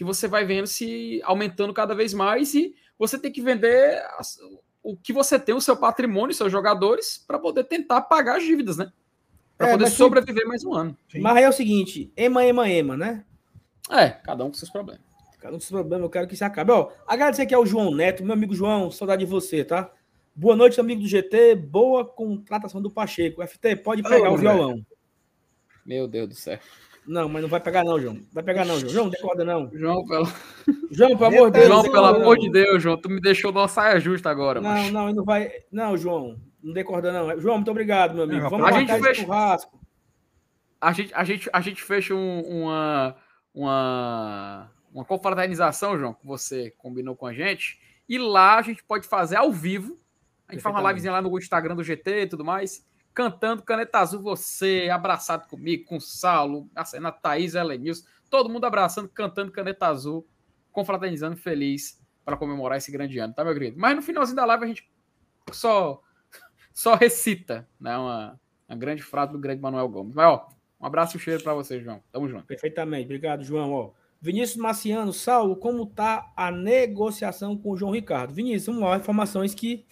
que você vai vendo se aumentando cada vez mais e você tem que vender o que você tem, o seu patrimônio, seus jogadores, para poder tentar pagar as dívidas, né? Para é, poder sobreviver mais um ano. Sim. Mas é o seguinte: ema, ema, ema, né? É, cada um com seus problemas. Cada um com seus problemas, eu quero que isso acabe. Ó, agradecer aqui ao João Neto, meu amigo João, saudade de você, tá? Boa noite, amigo do GT. Boa contratação do Pacheco. FT, pode pegar o violão. Meu Deus do céu. Não, mas não vai pegar não, João. Vai pegar não, João. João, não decorda não. João, pelo... João, pelo amor de Deus. João, pelo amor de Deus, João. Tu me deixou numa saia justa agora. Não, mas... não, não vai... Não, João. Não decorda não. João, muito obrigado, meu amigo. Vamos a gente fecha... churrasco. A gente, a gente, a gente fecha um, uma, uma, uma confraternização, João, que você combinou com a gente. E lá a gente pode fazer ao vivo. A gente faz uma livezinha lá no Instagram do GT e tudo mais cantando Caneta Azul, você abraçado comigo, com o Saulo, a cena Thaís, Elenils, todo mundo abraçando, cantando Caneta Azul, confraternizando feliz para comemorar esse grande ano, tá, meu querido? Mas no finalzinho da live a gente só, só recita, né? Uma, uma grande frase do grande Manuel Gomes. Mas, ó, um abraço e um cheiro para você, João. Tamo junto. Perfeitamente, obrigado, João. Ó, Vinícius Marciano, Saulo, como tá a negociação com o João Ricardo? Vinícius, vamos lá, informações que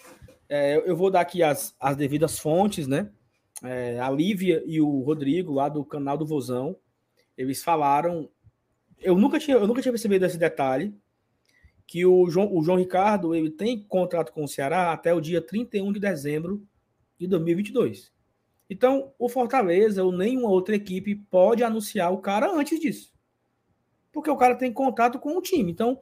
é, eu vou dar aqui as, as devidas fontes, né? É, a Lívia e o Rodrigo, lá do canal do Vozão, eles falaram. Eu nunca tinha, eu nunca tinha percebido esse detalhe. Que o João, o João Ricardo ele tem contrato com o Ceará até o dia 31 de dezembro de 2022. Então, o Fortaleza ou nenhuma outra equipe pode anunciar o cara antes disso. Porque o cara tem contato com o time. Então,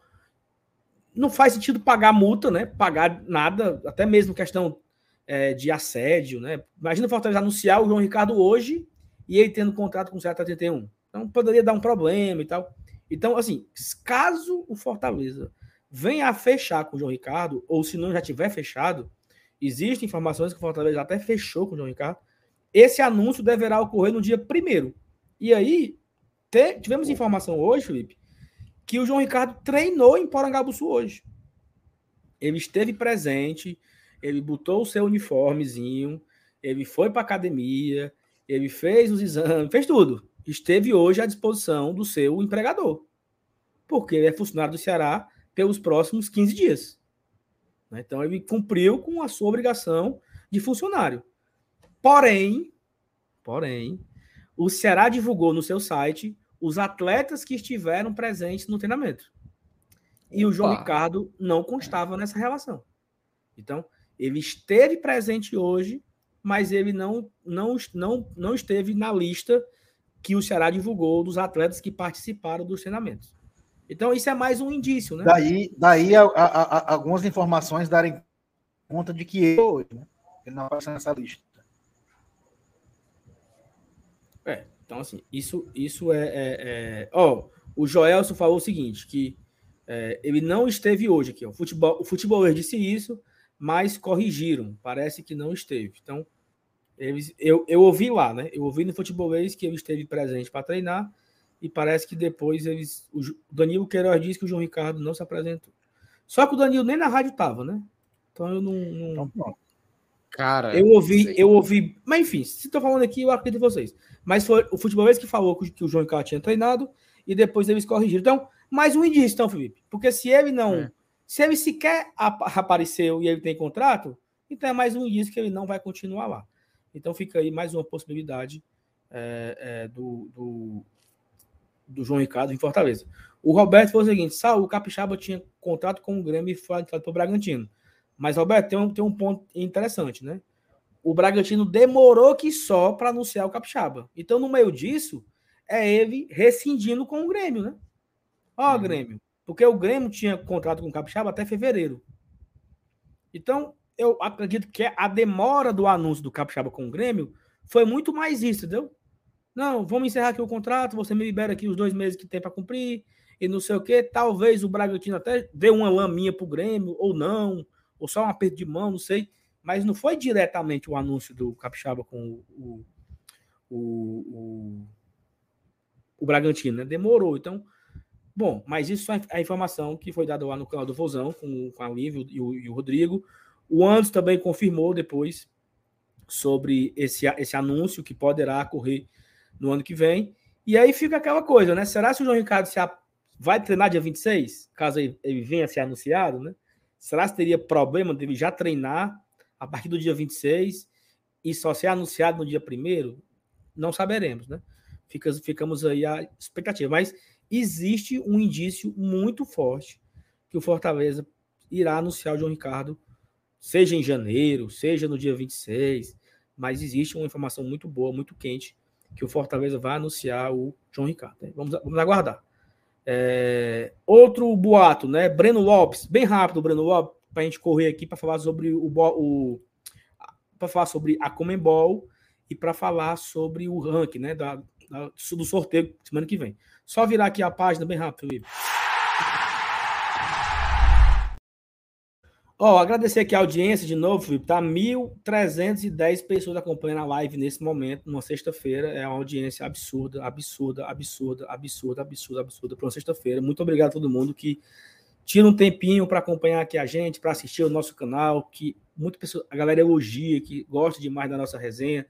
não faz sentido pagar multa, né? Pagar nada, até mesmo questão é, de assédio, né? Imagina o Fortaleza anunciar o João Ricardo hoje e ele tendo contrato com o Ceará 31. Então poderia dar um problema e tal. Então, assim, caso o Fortaleza venha a fechar com o João Ricardo, ou se não já tiver fechado, existem informações que o Fortaleza até fechou com o João Ricardo, esse anúncio deverá ocorrer no dia primeiro. E aí, te, tivemos informação hoje, Felipe, que o João Ricardo treinou em Porangabuçu hoje. Ele esteve presente, ele botou o seu uniformezinho, ele foi para academia, ele fez os exames, fez tudo. Esteve hoje à disposição do seu empregador. Porque ele é funcionário do Ceará pelos próximos 15 dias. Né? Então ele cumpriu com a sua obrigação de funcionário. Porém, porém, o Ceará divulgou no seu site os atletas que estiveram presentes no treinamento. E Opa. o João Ricardo não constava nessa relação. Então, ele esteve presente hoje, mas ele não, não, não, não esteve na lista que o Ceará divulgou dos atletas que participaram dos treinamentos. Então, isso é mais um indício, né? Daí, daí a, a, a, algumas informações darem conta de que ele, hoje, né? ele não aparece nessa lista. É, então, assim, isso, isso é. é, é... Ó, o Joelson falou o seguinte: que é, ele não esteve hoje aqui. Ó. O, futebol, o futebol disse isso, mas corrigiram. Parece que não esteve. Então, eles, eu, eu ouvi lá, né? Eu ouvi no futebolês que ele esteve presente para treinar e parece que depois eles. O Danilo Queiroz disse que o João Ricardo não se apresentou. Só que o Danilo nem na rádio estava, né? Então eu não. não... Então, Cara, eu ouvi, eu ouvi, mas enfim, se estou falando aqui, eu acredito em vocês. Mas foi o futebolês que falou que o João Ricardo tinha treinado e depois eles corrigiram. Então, mais um indício, então, Felipe. Porque se ele não. É. Se ele sequer apareceu e ele tem contrato, então é mais um indício que ele não vai continuar lá. Então fica aí mais uma possibilidade é, é, do, do, do, João Ricardo em Fortaleza. O Roberto foi o seguinte: o Capixaba tinha contrato com o Grêmio e foi para o Bragantino. Mas, Roberto, tem um, tem um ponto interessante, né? O Bragantino demorou que só para anunciar o Capixaba. Então, no meio disso, é ele rescindindo com o Grêmio, né? Ó, uhum. Grêmio. Porque o Grêmio tinha contrato com o Capixaba até fevereiro. Então, eu acredito que a demora do anúncio do Capixaba com o Grêmio foi muito mais isso, entendeu? Não, vamos encerrar aqui o contrato, você me libera aqui os dois meses que tem para cumprir, e não sei o quê. Talvez o Bragantino até dê uma laminha pro Grêmio, ou não, ou só um aperto de mão, não sei. Mas não foi diretamente o anúncio do Capixaba com o, o, o, o Bragantino, né? Demorou. Então, bom, mas isso é a informação que foi dada lá no canal do Vozão, com, com a Lívia e o, e o Rodrigo. O Anderson também confirmou depois sobre esse, esse anúncio que poderá ocorrer no ano que vem. E aí fica aquela coisa, né? Será que o João Ricardo se a... vai treinar dia 26, caso ele, venha a ser anunciado, né? Será que teria problema dele já treinar a partir do dia 26 e só ser anunciado no dia 1 Não saberemos, né? Fica, ficamos aí à expectativa. Mas existe um indício muito forte que o Fortaleza irá anunciar o João Ricardo seja em janeiro, seja no dia 26, mas existe uma informação muito boa, muito quente, que o Fortaleza vai anunciar o João Ricardo. Né? Vamos, vamos aguardar. É, outro boato, né? Breno Lopes, bem rápido, Breno Lopes, para a gente correr aqui para falar sobre o, o para falar sobre a Comembol e para falar sobre o ranking, né? Da, da, do sorteio semana que vem. Só virar aqui a página bem rápido, Felipe. Ó, oh, agradecer aqui a audiência de novo, Felipe. Tá 1.310 pessoas acompanhando a live nesse momento, numa sexta-feira. É uma audiência absurda, absurda, absurda, absurda, absurda, absurda para uma sexta-feira. Muito obrigado a todo mundo que tira um tempinho para acompanhar aqui a gente, para assistir o nosso canal, que muita pessoa, a galera elogia, que gosta demais da nossa resenha,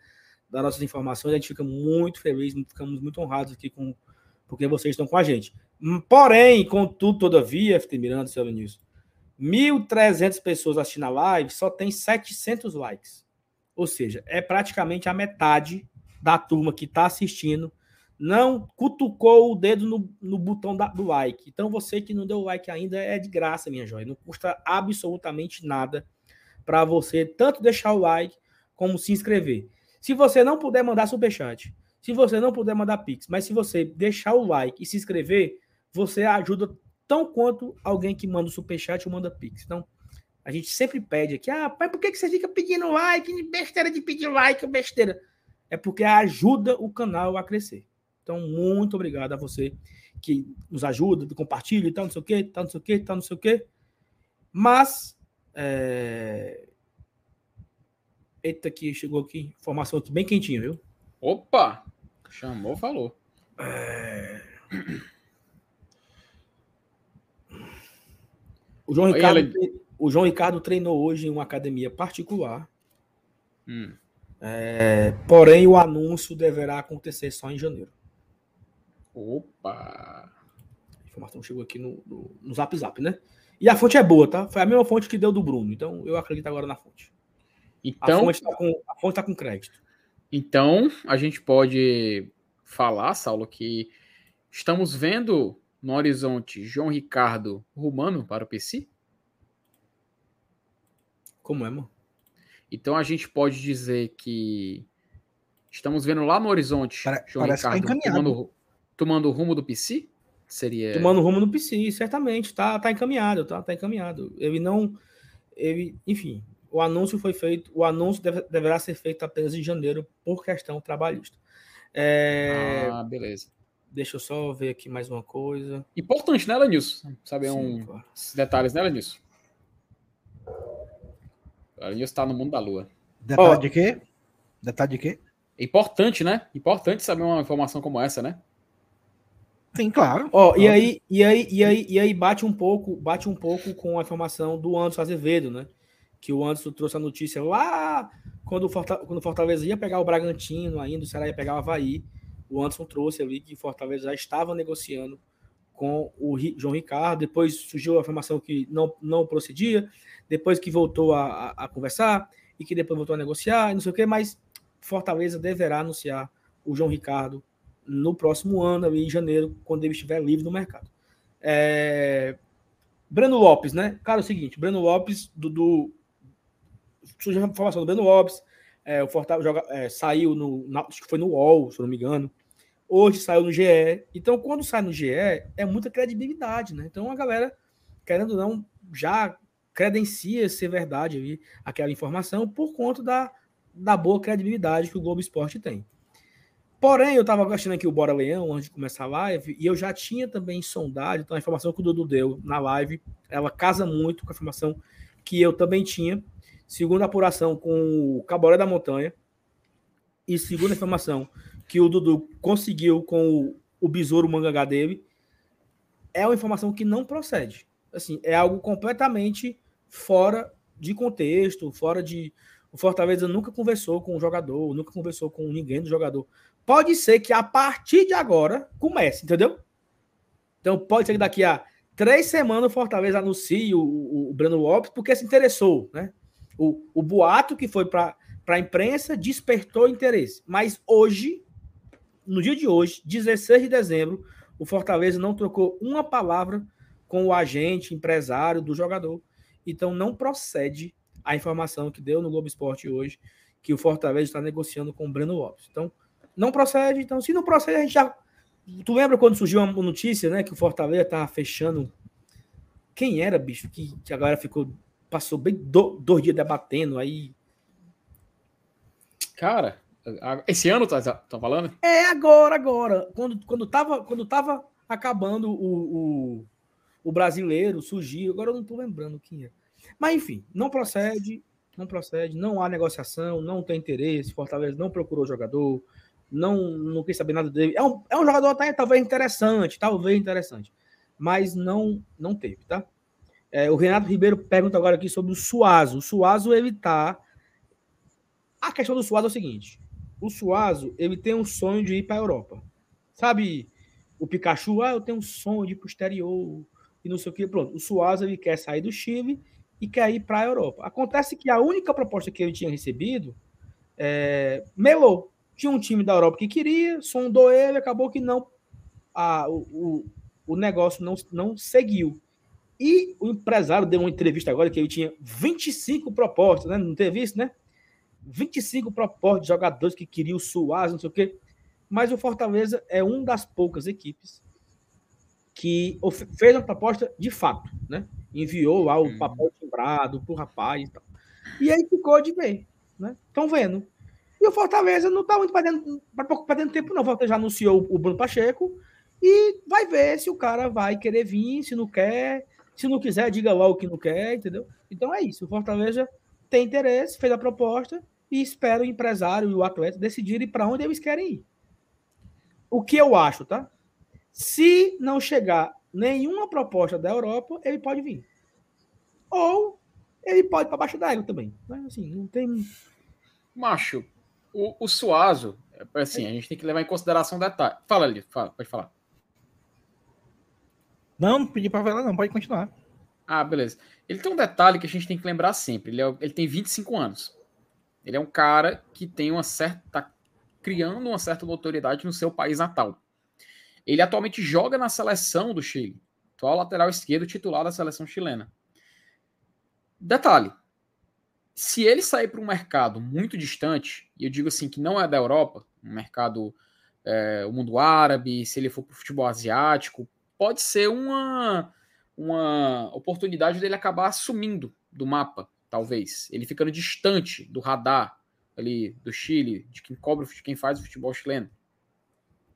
das nossas informações. A gente fica muito feliz, ficamos muito honrados aqui com porque vocês estão com a gente. Porém, contudo, todavia, FT Miranda, seu Vinícius, 1.300 pessoas assistindo a live, só tem 700 likes. Ou seja, é praticamente a metade da turma que está assistindo não cutucou o dedo no, no botão da, do like. Então, você que não deu like ainda é de graça, minha joia. Não custa absolutamente nada para você tanto deixar o like como se inscrever. Se você não puder mandar superchat, se você não puder mandar pix, mas se você deixar o like e se inscrever, você ajuda tão quanto alguém que manda o superchat ou manda pix. Então, a gente sempre pede aqui, ah, pai, por que, que você fica pedindo like? Besteira de pedir like, besteira. É porque ajuda o canal a crescer. Então, muito obrigado a você que nos ajuda, compartilha e tal, não sei o quê, tal, não sei o quê, tal, não sei o quê. Mas, é... eita, aqui, chegou aqui, informação bem quentinha, viu? Opa! Chamou, falou. É... O João, Ricardo, ela... o João Ricardo treinou hoje em uma academia particular. Hum. É, porém, o anúncio deverá acontecer só em janeiro. Opa! A informação chegou aqui no, no, no Zap Zap, né? E a fonte é boa, tá? Foi a mesma fonte que deu do Bruno. Então, eu acredito agora na fonte. Então, a fonte está com, fonte tá com crédito. Então, a gente pode falar, Saulo, que estamos vendo no horizonte João Ricardo rumando para o PC? Como é, mano? Então a gente pode dizer que estamos vendo lá no horizonte João tá Ricardo tá tomando, tomando o rumo do PC? Seria... Tomando o rumo do PC, certamente. Tá, tá encaminhado, tá, tá encaminhado. Ele não. Ele, enfim, o anúncio foi feito. O anúncio deve, deverá ser feito apenas em janeiro por questão trabalhista. É, ah, beleza. Deixa eu só ver aqui mais uma coisa. Importante, né, Lenilson? Saber um, claro. detalhes, né, Lenilson? Lenilson está no mundo da lua. Detalhe oh. de quê? Detalhe de quê? É importante, né? Importante saber uma informação como essa, né? Sim, claro. Ó, oh, e aí, e aí, e aí, e aí bate um pouco, bate um pouco com a informação do Anderson Azevedo, né? Que o Anderson trouxe a notícia lá quando o Fortaleza, quando o Fortaleza ia pegar o Bragantino ainda, o Ceará ia pegar o Havaí o Anderson trouxe ali que Fortaleza já estava negociando com o João Ricardo. Depois surgiu a informação que não, não procedia, depois que voltou a, a, a conversar e que depois voltou a negociar, não sei o que, mas Fortaleza deverá anunciar o João Ricardo no próximo ano, ali em janeiro, quando ele estiver livre no mercado. É... Breno Lopes, né? Cara, é o seguinte, Breno Lopes, do, do... surgiu a informação do Breno Lopes, é, o Fortaleza joga, é, saiu no. Acho que foi no UOL, se não me engano. Hoje saiu no GE. Então, quando sai no GE, é muita credibilidade, né? Então a galera, querendo ou não, já credencia ser verdade aquela informação por conta da, da boa credibilidade que o Globo Esporte tem. Porém, eu estava gostando aqui o Bora Leão antes de começar a live, e eu já tinha também sondado, então a informação que o Dudu deu na live, ela casa muito com a informação que eu também tinha, segundo a apuração com o Caboré da Montanha, e segundo a informação que o Dudu conseguiu com o, o besouro mangangá dele, é uma informação que não procede. Assim, é algo completamente fora de contexto, fora de. O Fortaleza nunca conversou com o jogador, nunca conversou com ninguém do jogador. Pode ser que a partir de agora comece, entendeu? Então pode ser que daqui a três semanas o Fortaleza anuncie o, o, o Breno Lopes porque se interessou, né? O, o boato que foi para a imprensa despertou interesse. Mas hoje, no dia de hoje, 16 de dezembro, o Fortaleza não trocou uma palavra com o agente, empresário do jogador. Então não procede a informação que deu no Globo Esporte hoje que o Fortaleza está negociando com o Breno Lopes. Então, não procede. Então, se não procede, a gente já. Tu lembra quando surgiu uma notícia, né? Que o Fortaleza estava fechando. Quem era, bicho? Que, que agora ficou. Passou bem do, dois dias debatendo aí. Cara, esse ano tá, tá falando? É, agora, agora. Quando, quando, tava, quando tava acabando o, o, o brasileiro, surgiu. Agora eu não tô lembrando quem é. Mas, enfim, não procede. Não procede. Não há negociação. Não tem interesse. Fortaleza não procurou jogador. Não, não quis saber nada dele. É um, é um jogador até talvez interessante. Talvez interessante. Mas não, não teve, tá? É, o Renato Ribeiro pergunta agora aqui sobre o Suazo. O Suazo, ele tá. A questão do Suazo é o seguinte: o Suazo, ele tem um sonho de ir para a Europa. Sabe o Pikachu? Ah, eu tenho um sonho de ir para o exterior e não sei o que. Pronto, o Suazo, ele quer sair do Chile e quer ir para a Europa. Acontece que a única proposta que ele tinha recebido é, melou. Tinha um time da Europa que queria, sondou ele, acabou que não. A, o, o, o negócio não, não seguiu. E o empresário deu uma entrevista agora que ele tinha 25 propostas, né? Não teve isso, né? 25 propostas de jogadores que queriam suar, não sei o quê. Mas o Fortaleza é uma das poucas equipes que fez uma proposta de fato, né? Enviou lá o hum. papel timbrado pro rapaz e tal. E aí ficou de ver, né? Estão vendo. E o Fortaleza não está muito perdendo, perdendo tempo, não. O Fortaleza já anunciou o Bruno Pacheco e vai ver se o cara vai querer vir, se não quer. Se não quiser, diga lá o que não quer, entendeu? Então é isso. O Fortaleza tem interesse, fez a proposta e espera o empresário e o atleta decidirem para onde eles querem ir. O que eu acho, tá? Se não chegar nenhuma proposta da Europa, ele pode vir. Ou ele pode para baixo da água também. Mas assim, não tem. Macho, o, o Suazo, assim, a gente tem que levar em consideração o detalhe. Fala ali, fala, pode falar. Não, não pedi para falar, não, pode continuar. Ah, beleza. Ele tem um detalhe que a gente tem que lembrar sempre. Ele, é, ele tem 25 anos. Ele é um cara que tem uma certa. Tá criando uma certa notoriedade no seu país natal. Ele atualmente joga na seleção do Chile. Atual lateral esquerdo titular da seleção chilena. Detalhe: se ele sair para um mercado muito distante, e eu digo assim que não é da Europa, um mercado, é, o mundo árabe, se ele for para o futebol asiático, pode ser uma, uma oportunidade dele acabar sumindo do mapa talvez. Ele ficando distante do radar ali do Chile, de quem cobra, de quem faz o futebol chileno.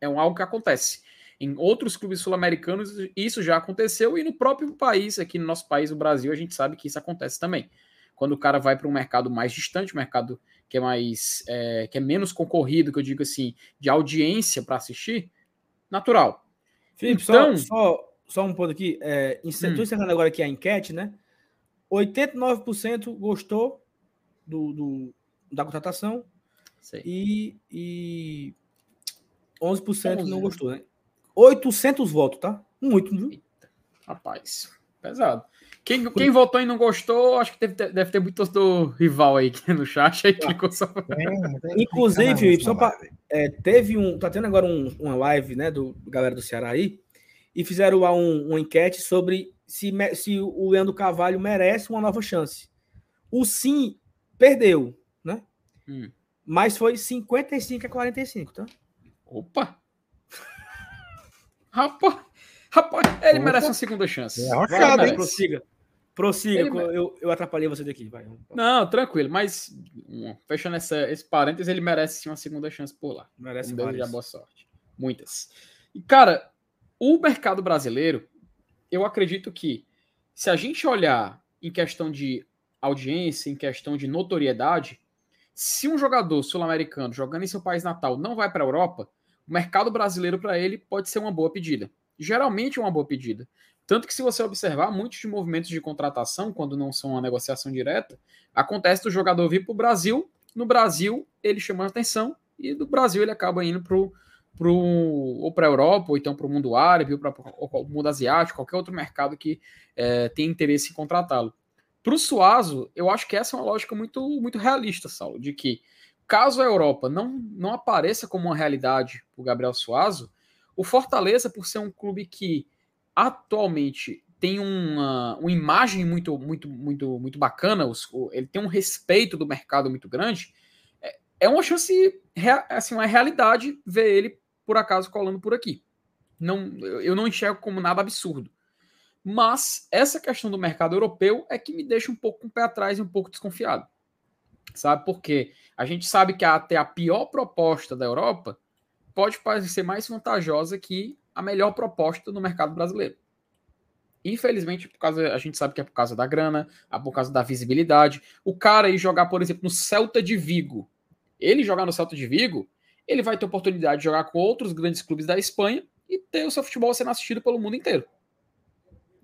É algo que acontece. Em outros clubes sul-americanos isso já aconteceu e no próprio país, aqui no nosso país, o Brasil, a gente sabe que isso acontece também. Quando o cara vai para um mercado mais distante, um mercado que é mais é, que é menos concorrido, que eu digo assim, de audiência para assistir, natural. Felipe, então, só, só, só um ponto aqui. É, hum. encerrando agora aqui a enquete, né? 89% gostou do, do, da contratação Sei. e, e 11% não gostou, né? 800 votos, tá? Muito, viu? Eita, rapaz, pesado. Quem, quem votou e não gostou, acho que deve, deve ter muito do rival aí no chat aí clicou só. Inclusive, só pra, é, teve um. Tá tendo agora um, uma live, né, do galera do Ceará aí, e fizeram lá um, uma enquete sobre se, se o Leandro Carvalho merece uma nova chance. O sim perdeu, né? Hum. Mas foi 55 a 45, tá? Opa! rapaz, rapaz, ele Opa. merece uma segunda chance. É arrochado, hein? Prossiga. Prossiga, ele... eu, eu atrapalhei você daqui. Vai. Não, tranquilo, mas fechando essa, esse parênteses, ele merece sim uma segunda chance por lá. Merece um já boa sorte. Muitas. E, cara, o mercado brasileiro, eu acredito que se a gente olhar em questão de audiência, em questão de notoriedade, se um jogador sul-americano jogando em seu país natal não vai para a Europa, o mercado brasileiro para ele pode ser uma boa pedida. Geralmente é uma boa pedida. Tanto que, se você observar, muitos movimentos de contratação, quando não são uma negociação direta, acontece do jogador vir para o Brasil, no Brasil ele chama atenção, e do Brasil ele acaba indo para pro, ou para a Europa, ou então para o mundo árabe, ou para o mundo asiático, qualquer outro mercado que é, tem interesse em contratá-lo. Para o Suazo, eu acho que essa é uma lógica muito, muito realista, Saulo, de que caso a Europa não, não apareça como uma realidade para o Gabriel Suazo, o Fortaleza, por ser um clube que atualmente tem uma, uma imagem muito, muito, muito, muito bacana, os, ele tem um respeito do mercado muito grande, é, é uma chance, assim, uma realidade ver ele, por acaso, colando por aqui. Não, eu não enxergo como nada absurdo. Mas essa questão do mercado europeu é que me deixa um pouco com o pé atrás e um pouco desconfiado. Sabe por quê? A gente sabe que até a pior proposta da Europa pode parecer mais vantajosa que a melhor proposta no mercado brasileiro. Infelizmente, por causa, a gente sabe que é por causa da grana, é por causa da visibilidade. O cara ir jogar, por exemplo, no Celta de Vigo. Ele jogar no Celta de Vigo, ele vai ter oportunidade de jogar com outros grandes clubes da Espanha e ter o seu futebol sendo assistido pelo mundo inteiro.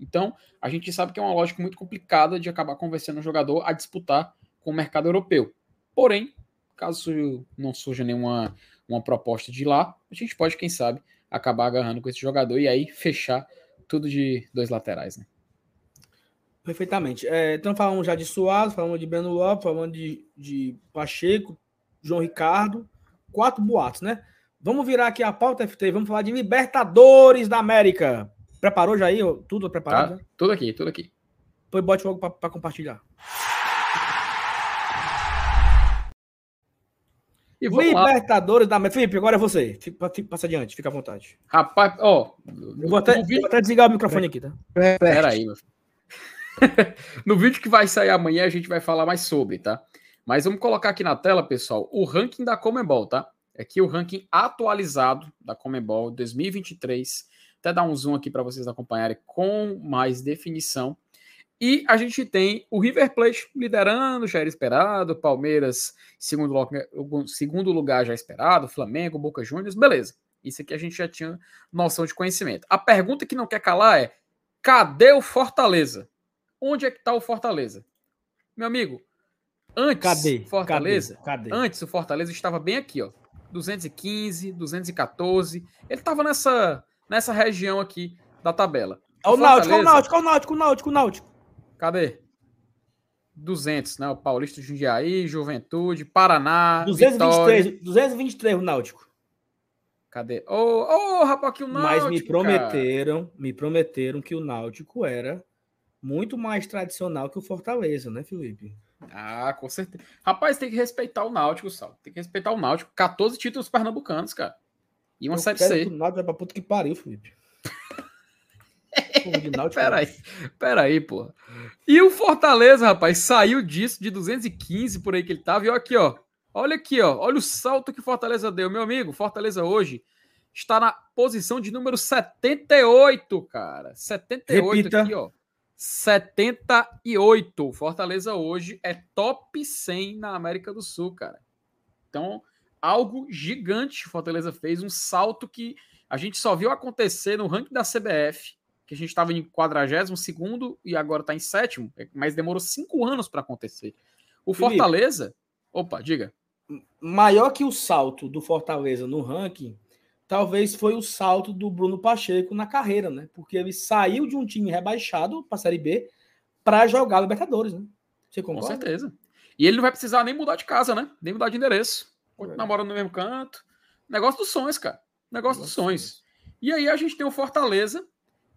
Então, a gente sabe que é uma lógica muito complicada de acabar convencendo o jogador a disputar com o mercado europeu. Porém, caso não surja nenhuma uma proposta de lá, a gente pode, quem sabe, acabar agarrando com esse jogador e aí fechar tudo de dois laterais, né? Perfeitamente. É, então falamos já de Suárez, falamos de Breno Lopes, falamos de, de Pacheco, João Ricardo, quatro boatos, né? Vamos virar aqui a pauta FT, vamos falar de Libertadores da América. Preparou já aí? Tudo preparado? Tá, tudo aqui, tudo aqui. Foi bote logo para compartilhar. E Libertadores lá. da Felipe, agora é você. Fica, fica, passa adiante, fica à vontade. Rapaz, ó. Eu vou até, vídeo... vou até desligar o microfone aqui, tá? Pera aí, meu filho. no vídeo que vai sair amanhã, a gente vai falar mais sobre, tá? Mas vamos colocar aqui na tela, pessoal, o ranking da Comebol, tá? Aqui o ranking atualizado da Comebol 2023. Até dar um zoom aqui para vocês acompanharem com mais definição. E a gente tem o River Plate liderando, já era esperado, Palmeiras, segundo, segundo lugar já esperado, Flamengo, Boca Juniors, beleza. Isso aqui a gente já tinha noção de conhecimento. A pergunta que não quer calar é: cadê o Fortaleza? Onde é que está o Fortaleza? Meu amigo, antes cadê? Fortaleza, cadê? Cadê? antes o Fortaleza estava bem aqui, ó. 215, 214. Ele estava nessa nessa região aqui da tabela. O, o Náutico, o Náutico, o Náutico, o Náutico, o Náutico. Cadê? 200, né? O Paulista Jundiaí, Juventude, Paraná. 223, Vitória. 223 o Náutico. Cadê? Ô, oh, oh, rapaz, aqui o Náutico. Mas me prometeram, cara. me prometeram que o Náutico era muito mais tradicional que o Fortaleza, né, Felipe? Ah, com certeza. Rapaz, tem que respeitar o Náutico, Sal. Tem que respeitar o Náutico. 14 títulos pernambucanos, cara. E uma Eu Série C. O Náutico vai pra puta que pariu, Felipe. Peraí, peraí, pô. E o Fortaleza, rapaz, saiu disso de 215 por aí que ele tava. E olha aqui, ó. Olha aqui, ó. Olha o salto que o Fortaleza deu. Meu amigo, Fortaleza hoje está na posição de número 78, cara. 78 Repita. aqui, ó. 78. Fortaleza hoje é top 100 na América do Sul, cara. Então, algo gigante Fortaleza fez, um salto que a gente só viu acontecer no ranking da CBF que a gente estava em 42 e agora está em sétimo, é, mas demorou cinco anos para acontecer. O Felipe, Fortaleza. Opa, diga. Maior que o salto do Fortaleza no ranking, talvez foi o salto do Bruno Pacheco na carreira, né? Porque ele saiu de um time rebaixado para a Série B para jogar Libertadores, né? Você concorda? Com certeza. E ele não vai precisar nem mudar de casa, né? Nem mudar de endereço. Continua é. morando no mesmo canto. Negócio dos sonhos, cara. Negócio dos sonhos. E aí a gente tem o Fortaleza,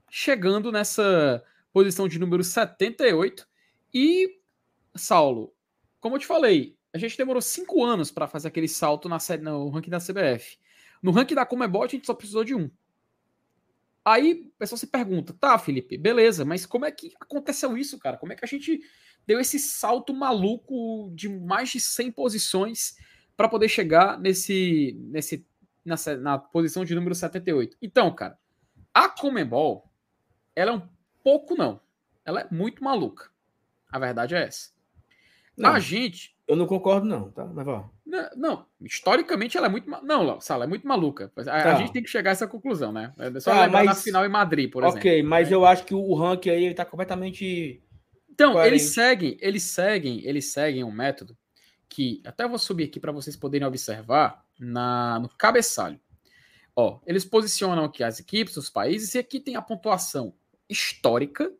chegando nessa posição de número 78. E, Saulo, como eu te falei, a gente demorou cinco anos para fazer aquele salto na série, no ranking da CBF. No ranking da Comebol, a gente só precisou de um. Aí o pessoal se pergunta, tá, Felipe, beleza, mas como é que aconteceu isso, cara? Como é que a gente deu esse salto maluco de mais de 100 posições para poder chegar nesse, nesse nessa, na posição de número 78? Então, cara, a Comembol, ela é um pouco não, ela é muito maluca. A verdade é essa. Não, a gente. Eu não concordo, não, tá? Mas Não, não, historicamente ela é muito. Não, Sala, é muito maluca. A, tá. a, gente tem que chegar a essa conclusão, né? É só tá, lembrar mas... na final em Madrid, por exemplo. Ok, mas né? eu acho que o ranking aí ele tá completamente. Então, eles seguem, eles seguem, eles seguem um método que até vou subir aqui para vocês poderem observar na, no cabeçalho. Ó, eles posicionam aqui as equipes, os países, e aqui tem a pontuação histórica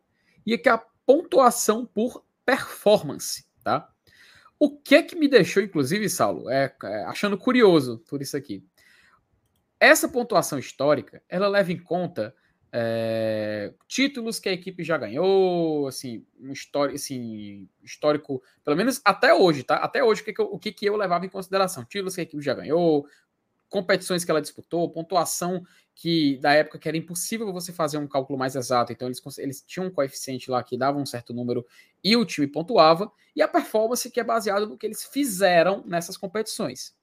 e aqui a pontuação por performance, tá? O que que me deixou, inclusive, Saulo, é, é, achando curioso por isso aqui. Essa pontuação histórica, ela leva em conta é, títulos que a equipe já ganhou, assim, um histórico, assim, histórico, pelo menos até hoje, tá? Até hoje, o que, que, eu, o que, que eu levava em consideração? Títulos que a equipe já ganhou, competições que ela disputou, pontuação que da época que era impossível você fazer um cálculo mais exato, então eles, eles tinham um coeficiente lá que dava um certo número e o time pontuava, e a performance que é baseada no que eles fizeram nessas competições.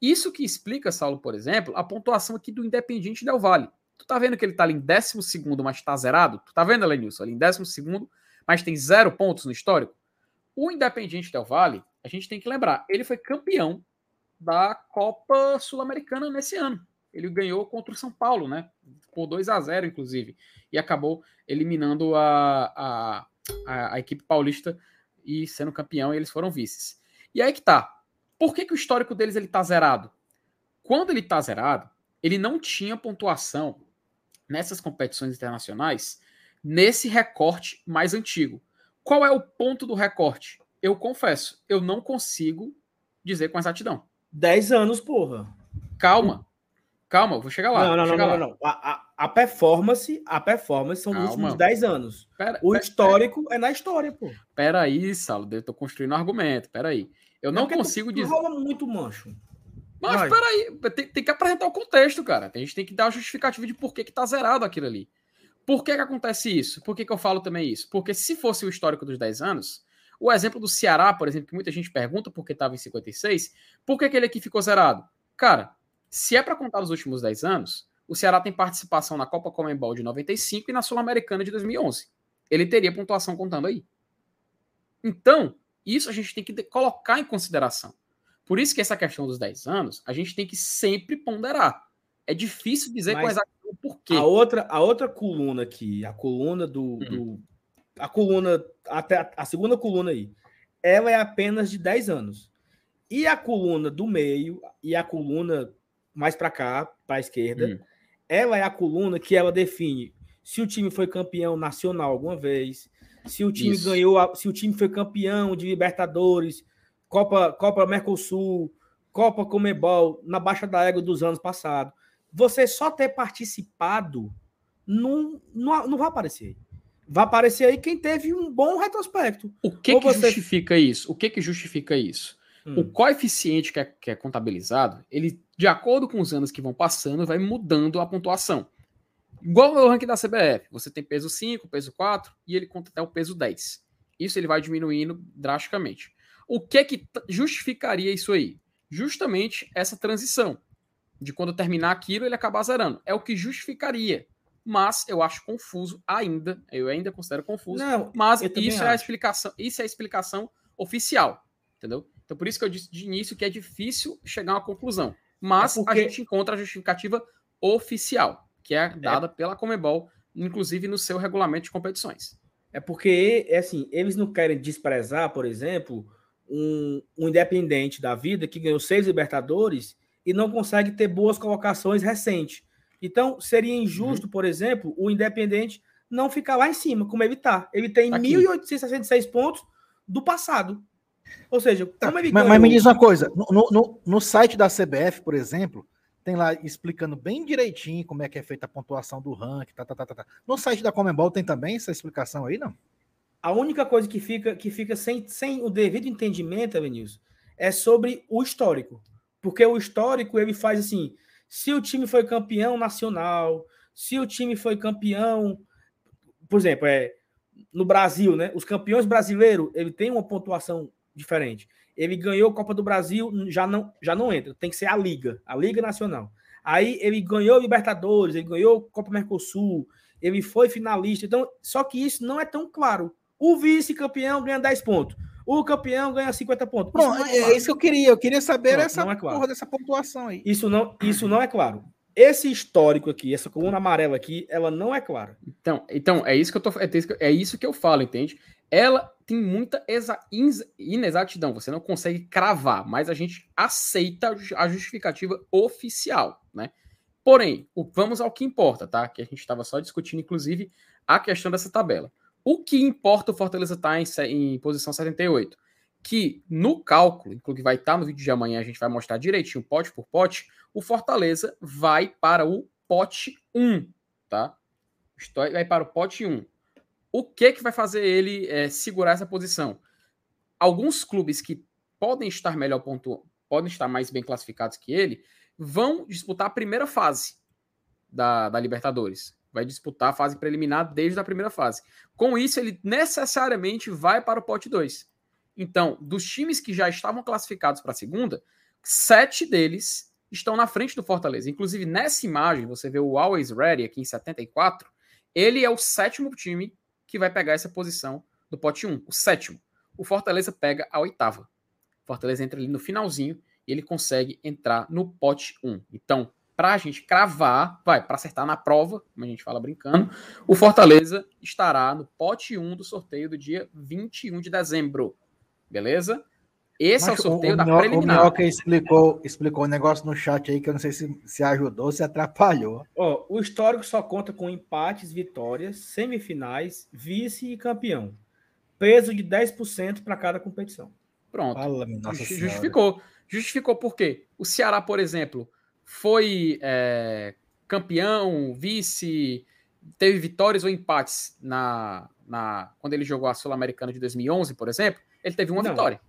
Isso que explica, Saulo, por exemplo, a pontuação aqui do Independiente Del Vale. Tu tá vendo que ele tá ali em 12 mas tá zerado? Tu tá vendo, Elenilson? Ali em 12 mas tem zero pontos no histórico? O Independiente Del Vale, a gente tem que lembrar, ele foi campeão da Copa Sul-Americana nesse ano. Ele ganhou contra o São Paulo, né? Por 2 a 0 inclusive. E acabou eliminando a, a, a, equipe paulista e sendo campeão, e eles foram vices. E aí que tá. Por que, que o histórico deles ele tá zerado? Quando ele tá zerado, ele não tinha pontuação nessas competições internacionais nesse recorte mais antigo. Qual é o ponto do recorte? Eu confesso, eu não consigo dizer com exatidão. 10 anos, porra. Calma. Calma, vou chegar lá. Não, não, não, não, não, A, a, performance, a performance são Calma. últimos 10 anos. Pera, o pera, histórico pera. é na história, pô. Pera aí, Salo, eu tô construindo um argumento, pera aí. Eu não, não consigo tu, dizer. rola muito mancho. Mas Vai. peraí, tem, tem que apresentar o contexto, cara. A gente tem que dar a justificativa de por que, que tá zerado aquilo ali. Por que, que acontece isso? Por que, que eu falo também isso? Porque se fosse o histórico dos 10 anos, o exemplo do Ceará, por exemplo, que muita gente pergunta por que estava em 56, por que aquele aqui ficou zerado? Cara, se é para contar os últimos 10 anos, o Ceará tem participação na Copa Comembol de 95 e na Sul-Americana de 2011. Ele teria pontuação contando aí. Então, isso a gente tem que colocar em consideração. Por isso que essa questão dos 10 anos, a gente tem que sempre ponderar. É difícil dizer Mas com exatidão o porquê. A outra, a outra coluna aqui, a coluna do, uhum. do a coluna, até a segunda coluna aí, ela é apenas de 10 anos. E a coluna do meio e a coluna mais para cá, para a esquerda, hum. ela é a coluna que ela define se o time foi campeão nacional alguma vez, se o time Isso. ganhou, se o time foi campeão de Libertadores, Copa, Copa Mercosul, Copa Comebol, na baixa da égua dos anos passados. Você só ter participado não, não, não vai aparecer vai aparecer aí quem teve um bom retrospecto. O que, que você... justifica isso? O que, que justifica isso? Hum. O coeficiente que é, que é contabilizado, ele, de acordo com os anos que vão passando, vai mudando a pontuação. Igual o ranking da CBF, você tem peso 5, peso 4 e ele conta até o peso 10. Isso ele vai diminuindo drasticamente. O que que justificaria isso aí? Justamente essa transição de quando terminar aquilo ele acabar zerando. É o que justificaria mas eu acho confuso ainda, eu ainda considero confuso, Não, mas isso é a explicação, isso é a explicação oficial, entendeu? Então por isso que eu disse de início que é difícil chegar a uma conclusão, mas é porque... a gente encontra a justificativa oficial, que é, é dada é... pela Comebol, inclusive no seu regulamento de competições. É porque, é assim, eles não querem desprezar, por exemplo, um, um independente da vida que ganhou seis Libertadores e não consegue ter boas colocações recentes. Então, seria injusto, uhum. por exemplo, o Independente não ficar lá em cima, como ele está. Ele tem tá 1.866 pontos do passado. Ou seja, tá, como ele mas, mas, me diz uma coisa: no, no, no, site da CBF, por exemplo, tem lá explicando bem direitinho como é que é feita a pontuação do ranking. Tá, tá, tá, tá. tá. No site da Comembol tem também essa explicação aí, não? A única coisa que fica, que fica sem, sem o devido entendimento, Vinícius, é sobre o histórico. Porque o histórico ele faz assim: se o time foi campeão nacional, se o time foi campeão, por exemplo, é, no Brasil, né? Os campeões brasileiros, ele tem uma pontuação diferente. Ele ganhou a Copa do Brasil, já não, já não entra, tem que ser a Liga, a Liga Nacional. Aí ele ganhou Libertadores, ele ganhou Copa Mercosul, ele foi finalista. Então, só que isso não é tão claro. O vice-campeão ganha 10 pontos. O campeão ganha 50 pontos. Isso é, é, isso que eu queria. Eu queria saber Pronto, essa é claro. porra dessa pontuação aí. Isso não, isso não é claro. Esse histórico aqui, essa coluna amarela aqui, ela não é clara. Então, então é isso que eu tô, é isso que, é isso que eu falo, entende? Ela tem muita exa, inexatidão, você não consegue cravar, mas a gente aceita a justificativa oficial, né? Porém, o, vamos ao que importa, tá? Que a gente estava só discutindo, inclusive, a questão dessa tabela. O que importa o Fortaleza estar tá em, em posição 78? Que no cálculo, inclusive vai estar tá no vídeo de amanhã, a gente vai mostrar direitinho, pote por pote, o Fortaleza vai para o pote 1, tá? Vai para o pote 1. O que que vai fazer ele é, segurar essa posição? Alguns clubes que podem estar melhor pontu... podem estar mais bem classificados que ele, vão disputar a primeira fase da, da Libertadores vai disputar a fase preliminar desde a primeira fase. Com isso, ele necessariamente vai para o pote 2. Então, dos times que já estavam classificados para a segunda, sete deles estão na frente do Fortaleza. Inclusive, nessa imagem, você vê o Always Ready aqui em 74. Ele é o sétimo time que vai pegar essa posição do pote 1. O sétimo. O Fortaleza pega a oitava. O Fortaleza entra ali no finalzinho e ele consegue entrar no pote 1. Então, para a gente cravar, vai, para acertar na prova, como a gente fala brincando, o Fortaleza estará no pote 1 do sorteio do dia 21 de dezembro. Beleza? Esse Mas é o sorteio o, da o preliminar. O Minhoca explicou, explicou um negócio no chat aí que eu não sei se, se ajudou ou se atrapalhou. Oh, o histórico só conta com empates, vitórias, semifinais, vice e campeão. Peso de 10% para cada competição. Pronto. Fala, Justificou. Justificou por quê? O Ceará, por exemplo, foi é, campeão, vice, teve vitórias ou empates na, na quando ele jogou a Sul-Americana de 2011, por exemplo, ele teve uma Não. vitória.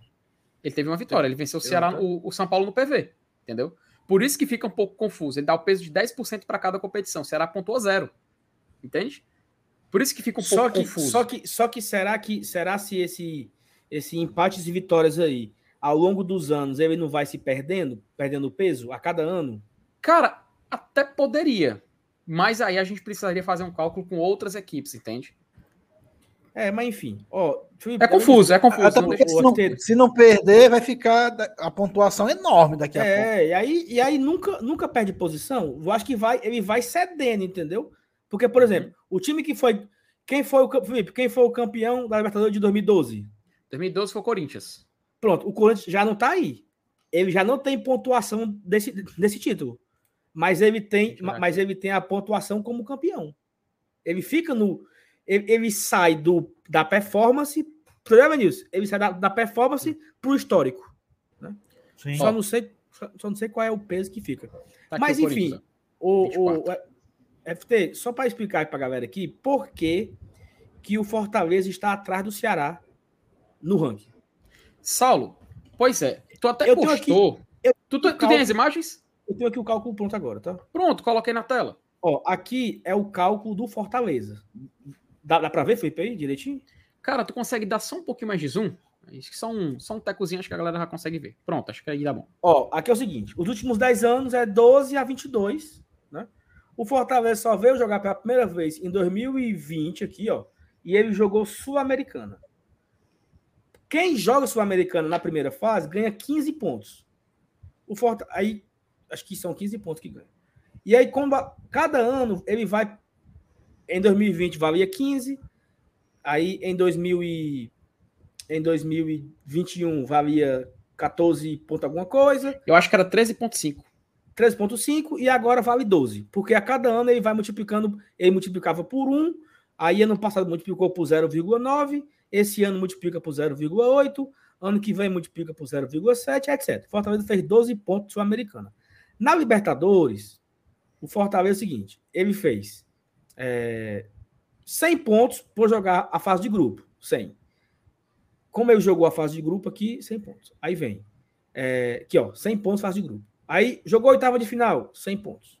Ele teve uma vitória, ele venceu o Ceará, o, o, São Paulo no PV, entendeu? Por isso que fica um pouco confuso. Ele dá o peso de 10% para cada competição. O Ceará pontuou zero. Entende? Por isso que fica um só pouco que, confuso. Só que, só que será que será se esse esse empates e vitórias aí ao longo dos anos ele não vai se perdendo, perdendo peso a cada ano? Cara, até poderia. Mas aí a gente precisaria fazer um cálculo com outras equipes, entende? É, mas enfim. Ó, é confuso, é confuso. Não se, não, se, não, perder, vai ficar a pontuação enorme daqui a é, pouco. É, e aí, e aí nunca, nunca perde posição. Eu acho que vai, ele vai cedendo, entendeu? Porque, por uhum. exemplo, o time que foi. Quem foi o Felipe, quem foi o campeão da Libertadores de 2012? 2012 foi o Corinthians. Pronto, o Corinthians já não tá aí. Ele já não tem pontuação desse, desse título mas ele tem, mas ele tem a pontuação como campeão. Ele fica no. Ele, ele sai do, da performance. Problema nisso. Ele sai da, da performance para o histórico. Né? Só, não sei, só, só, não sei qual é o peso que fica. Tá mas, enfim, o, o, FT, só para explicar para a galera aqui, por que, que o Fortaleza está atrás do Ceará no ranking. Saulo, pois é, tu até eu postou. Aqui, eu, tu, tu, tu tem as imagens? Eu tenho aqui o cálculo pronto agora, tá? Pronto, coloquei na tela. Ó, aqui é o cálculo do Fortaleza. Dá, dá pra ver, Felipe, aí, direitinho? Cara, tu consegue dar só um pouquinho mais de zoom? Acho que só um, só um tecozinho, acho que a galera já consegue ver. Pronto, acho que aí dá bom. Ó, aqui é o seguinte: os últimos 10 anos é 12 a 22, né? O Fortaleza só veio jogar pela primeira vez em 2020 aqui, ó. E ele jogou Sul-Americana. Quem joga Sul-Americana na primeira fase ganha 15 pontos. O Forta... Aí acho que são 15 pontos que ganha. E aí, como cada ano ele vai. Em 2020 valia 15, aí em, 2000 e, em 2021 valia 14 ponto alguma coisa. Eu acho que era 13,5. 13,5 e agora vale 12. Porque a cada ano ele vai multiplicando, ele multiplicava por 1, aí ano passado multiplicou por 0,9, esse ano multiplica por 0,8, ano que vem multiplica por 0,7, etc. Fortaleza fez 12 pontos sul-americana. Na Libertadores, o Fortaleza é o seguinte: ele fez é, 100 pontos por jogar a fase de grupo. 100. Como ele jogou a fase de grupo aqui, 100 pontos. Aí vem. É, aqui, ó, 100 pontos fase de grupo. Aí jogou a oitava de final, 100 pontos.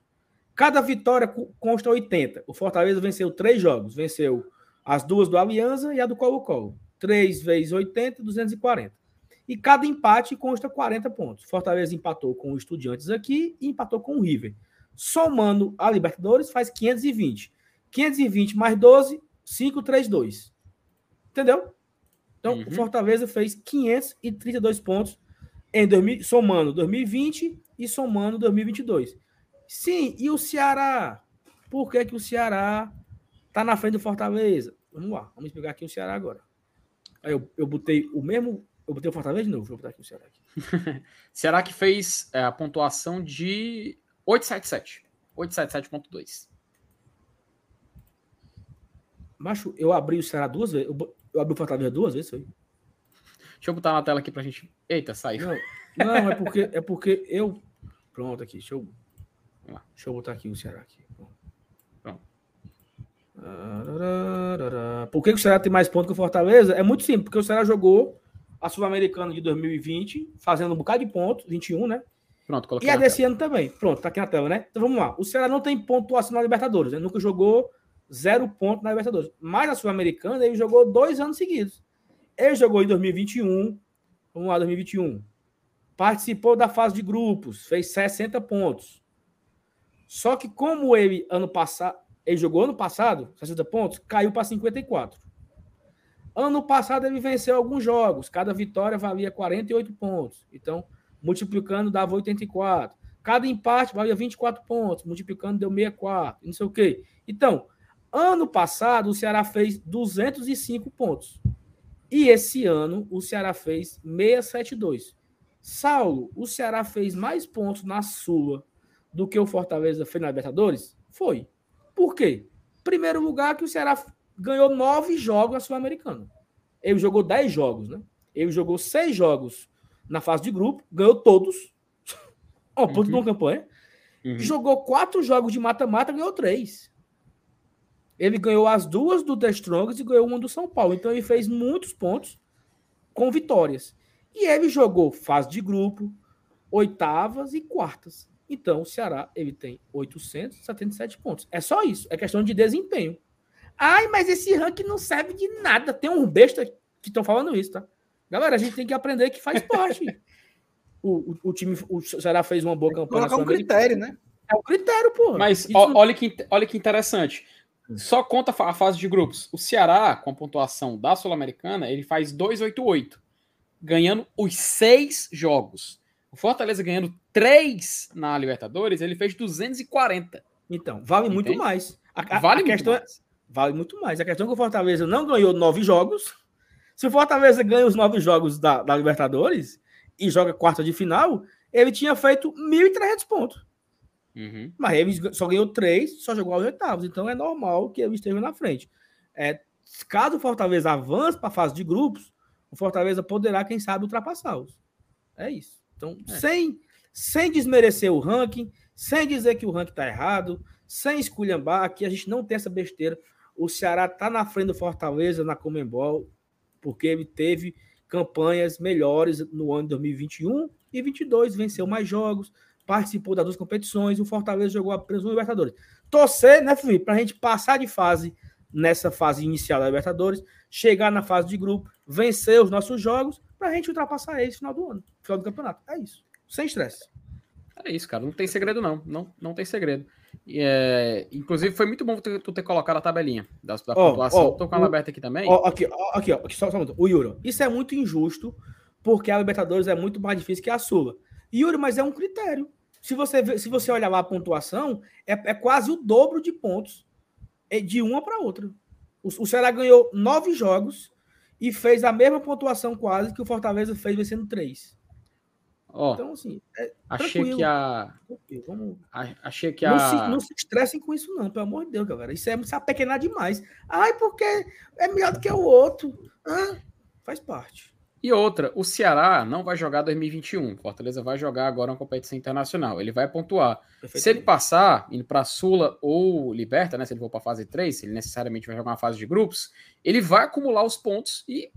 Cada vitória consta 80. O Fortaleza venceu três jogos. Venceu as duas do Aliança e a do Colo-Colo. 3 vezes 80, 240. E cada empate consta 40 pontos. Fortaleza empatou com o Estudiantes aqui e empatou com o River. Somando a Libertadores, faz 520. 520 mais 12, 532. Entendeu? Então, uhum. o Fortaleza fez 532 pontos em 2000, somando 2020 e somando 2022. Sim, e o Ceará? Por que, que o Ceará tá na frente do Fortaleza? Vamos lá, vamos explicar aqui o Ceará agora. Aí eu, eu botei o mesmo. Eu botei o Fortaleza de novo, vou botar aqui o Ceará. Aqui. Ceará que fez é, a pontuação de 877. 877.2. Macho, eu abri o Ceará duas vezes. Eu, eu abri o Fortaleza duas vezes, foi? Deixa eu botar na tela aqui pra gente. Eita, saiu. Não, não é porque é porque eu. Pronto, aqui. Deixa eu Deixa eu botar aqui o Ceará. Aqui. Por que o Ceará tem mais pontos que o Fortaleza? É muito simples, porque o Ceará jogou a Sul-Americana de 2020, fazendo um bocado de pontos, 21, né? Pronto, coloquei. E a desse ano também. Pronto, tá aqui na tela, né? Então vamos lá. O Ceará não tem pontuação na Libertadores, ele nunca jogou zero ponto na Libertadores. Mas a Sul-Americana ele jogou dois anos seguidos. Ele jogou em 2021, vamos lá, 2021. Participou da fase de grupos, fez 60 pontos. Só que como ele ano passado, ele jogou ano passado, 60 pontos, caiu para 54. Ano passado ele venceu alguns jogos, cada vitória valia 48 pontos. Então, multiplicando dava 84. Cada empate valia 24 pontos, multiplicando deu 64, não sei o quê. Então, ano passado o Ceará fez 205 pontos. E esse ano o Ceará fez 672. Saulo, o Ceará fez mais pontos na Sula do que o Fortaleza fez na Libertadores? Foi. Por quê? Primeiro lugar que o Ceará ganhou nove jogos na Sul-Americana. Ele jogou dez jogos, né? Ele jogou seis jogos na fase de grupo, ganhou todos. Ó, oh, ponto uhum. de uma campanha. Uhum. Jogou quatro jogos de mata-mata, ganhou três. Ele ganhou as duas do The Strongest e ganhou uma do São Paulo. Então ele fez muitos pontos com vitórias. E ele jogou fase de grupo, oitavas e quartas. Então, o Ceará ele tem 877 pontos. É só isso. É questão de desempenho. Ai, mas esse ranking não serve de nada. Tem um besta que estão falando isso, tá? Galera, a gente tem que aprender que faz parte. o, o, o, time, o Ceará fez uma boa campanha. Colocar um critério, né? É um critério, pô. Mas ó, olha, que, olha que interessante. Hum. Só conta a fase de grupos. O Ceará, com a pontuação da Sul-Americana, ele faz 288, ganhando os seis jogos. O Fortaleza ganhando 3 na Libertadores, ele fez 240. Então, vale Entende? muito mais. A, a, vale a questão é mais. Vale muito mais. A questão é que o Fortaleza não ganhou nove jogos. Se o Fortaleza ganha os nove jogos da, da Libertadores e joga quarta de final, ele tinha feito 1.300 pontos. Uhum. Mas ele só ganhou três, só jogou aos oitavos. Então é normal que ele esteja na frente. É, caso o Fortaleza avance para a fase de grupos, o Fortaleza poderá, quem sabe, ultrapassá-los. É isso. Então, é. sem, sem desmerecer o ranking, sem dizer que o ranking está errado, sem esculhambar, aqui a gente não tem essa besteira. O Ceará está na frente do Fortaleza na Comembol, porque ele teve campanhas melhores no ano de 2021 e 22, venceu mais jogos, participou das duas competições, o Fortaleza jogou apenas um Libertadores. Torcer, né, Felipe, para a gente passar de fase nessa fase inicial da Libertadores, chegar na fase de grupo, vencer os nossos jogos para a gente ultrapassar esse final do ano, final do campeonato. É isso. Sem estresse. É isso, cara. Não tem segredo, não. Não, não tem segredo. É, inclusive, foi muito bom tu, tu ter colocado a tabelinha da, da oh, pontuação. Oh, Tô com ela aberta aqui também. Oh, aqui, aqui, ó, só, só um O Yuro, isso é muito injusto, porque a Libertadores é muito mais difícil que a Sula. Yuri, mas é um critério. Se você, se você olhar lá a pontuação, é, é quase o dobro de pontos é de uma para outra. O, o Ceará ganhou nove jogos e fez a mesma pontuação quase que o Fortaleza fez vencendo três. Ó, então, assim, é achei que a. Vamos... Achei que a. Não se, não se estressem com isso, não, pelo amor de Deus, galera. Isso é se apequenar demais. Ai, porque é melhor do que o outro. Ah, faz parte. E outra, o Ceará não vai jogar 2021. Fortaleza vai jogar agora uma competição internacional. Ele vai pontuar. Se ele passar, indo para Sula ou Liberta, né? Se ele for para fase 3, se ele necessariamente vai jogar uma fase de grupos, ele vai acumular os pontos e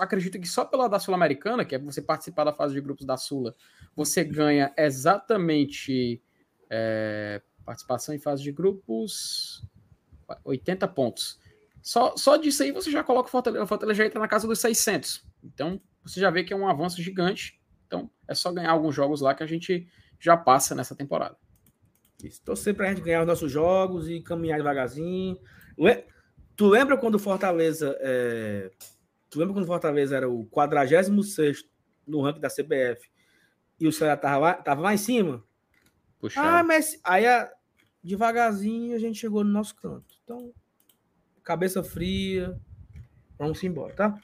acredito que só pela da Sul-Americana, que é você participar da fase de grupos da Sula, você ganha exatamente. É, Participação em fase de grupos, 80 pontos. Só, só disso aí você já coloca o Fortaleza, o Fortaleza já entra na casa dos 600. Então, você já vê que é um avanço gigante. Então, é só ganhar alguns jogos lá que a gente já passa nessa temporada. Isso. Torcer pra gente ganhar os nossos jogos e caminhar devagarzinho. Tu lembra quando o Fortaleza. é, Tu lembra quando o Fortaleza era o 46 no ranking da CBF e o Ceará tava lá, tava lá em cima? Puxa. Ah, mas aí devagarzinho a gente chegou no nosso canto. Então, cabeça fria, vamos embora, tá?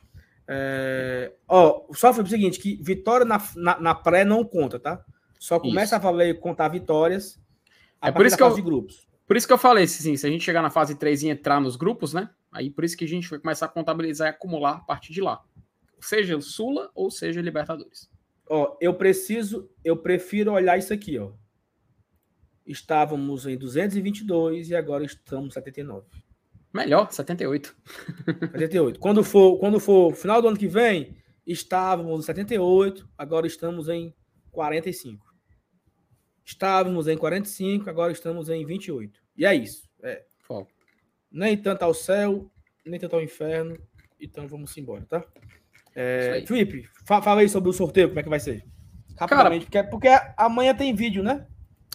É, Ó, só foi o seguinte: que vitória na, na, na pré não conta, tá? Só começa Isso. a valer contar vitórias É por isso que eu- de grupos. Por isso que eu falei, assim, se a gente chegar na fase 3 e entrar nos grupos, né? Aí por isso que a gente vai começar a contabilizar e acumular a partir de lá. Seja Sula ou seja Libertadores. Ó, eu preciso, eu prefiro olhar isso aqui, ó. Estávamos em 222 e agora estamos em 79. Melhor, 78. 78. Quando for, quando for final do ano que vem, estávamos em 78, agora estamos em 45. Estávamos em 45, agora estamos em 28. E é isso. É. Nem tanto ao céu, nem tanto ao inferno. Então vamos embora, tá? É. Felipe, fa- fala aí sobre o sorteio, como é que vai ser? Rapidamente, porque, porque amanhã tem vídeo, né?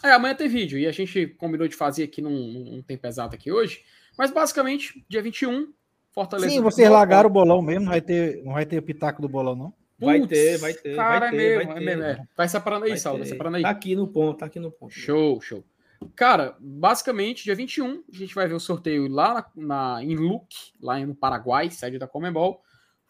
É, amanhã tem vídeo e a gente combinou de fazer aqui num, num tempo exato aqui hoje. Mas basicamente, dia 21, Fortaleza. Sim, vocês largaram o bolão mesmo, não vai ter, não vai ter o pitaco do bolão, não? Vai ter, vai ter, Cara, vai ter, é mesmo, vai é ter. mesmo, é. Vai separando aí, Vai Saulo, vai ter. separando aí. Tá aqui no ponto, tá aqui no ponto. Show, show. Cara, basicamente, dia 21, a gente vai ver o sorteio lá na, na- em Luque, lá no Paraguai, sede da Comembol.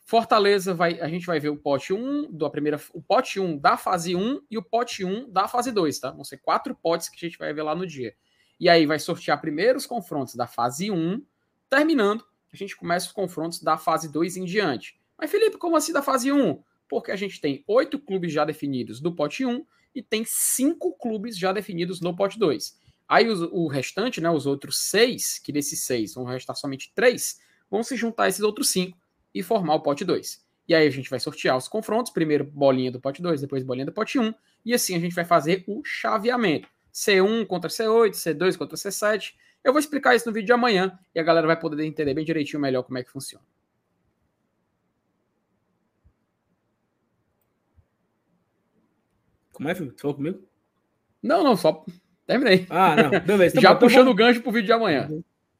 Fortaleza vai, a gente vai ver o pote 1 da primeira, o pote 1 da fase 1 e o pote 1 da fase 2, tá? Vão ser quatro potes que a gente vai ver lá no dia. E aí vai sortear primeiro os confrontos da fase 1, terminando, a gente começa os confrontos da fase 2 em diante. Mas Felipe, como assim da fase 1? Porque a gente tem oito clubes já definidos do pote 1 e tem cinco clubes já definidos no pote 2. Aí o restante, né, os outros seis, que desses seis vão restar somente três, vão se juntar a esses outros cinco e formar o pote 2. E aí a gente vai sortear os confrontos, primeiro bolinha do pote 2, depois bolinha do pote 1, e assim a gente vai fazer o chaveamento. C1 contra C8, C2 contra C7. Eu vou explicar isso no vídeo de amanhã e a galera vai poder entender bem direitinho melhor como é que funciona. Como é, Felipe? Você falou comigo? Não, não, só terminei. Ah, não. Beleza. Então, Já bom, então puxando o vamos- gancho pro vídeo de amanhã.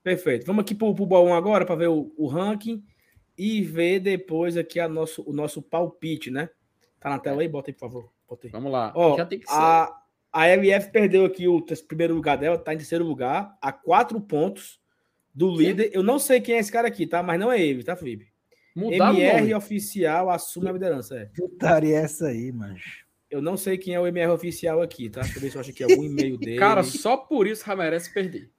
Perfeito. Vamos aqui pro, pro bolão agora para ver o, o ranking e ver depois aqui a nosso, o nosso palpite, né? Tá na tela aí? Bota aí, por favor. Bota aí. Vamos lá. Ó, Já tem que ser. a, a LF perdeu aqui o primeiro lugar dela, tá em terceiro lugar, a quatro pontos do líder. Eu não sei quem é esse cara aqui, tá? Mas não é ele, tá, Felipe? Mudar o MR nome. oficial assume a liderança. É. Putaria essa aí, mancho. Eu não sei quem é o MR oficial aqui, tá? Deixa eu ver se eu acho aqui algum e-mail dele. Cara, só por isso já merece perder.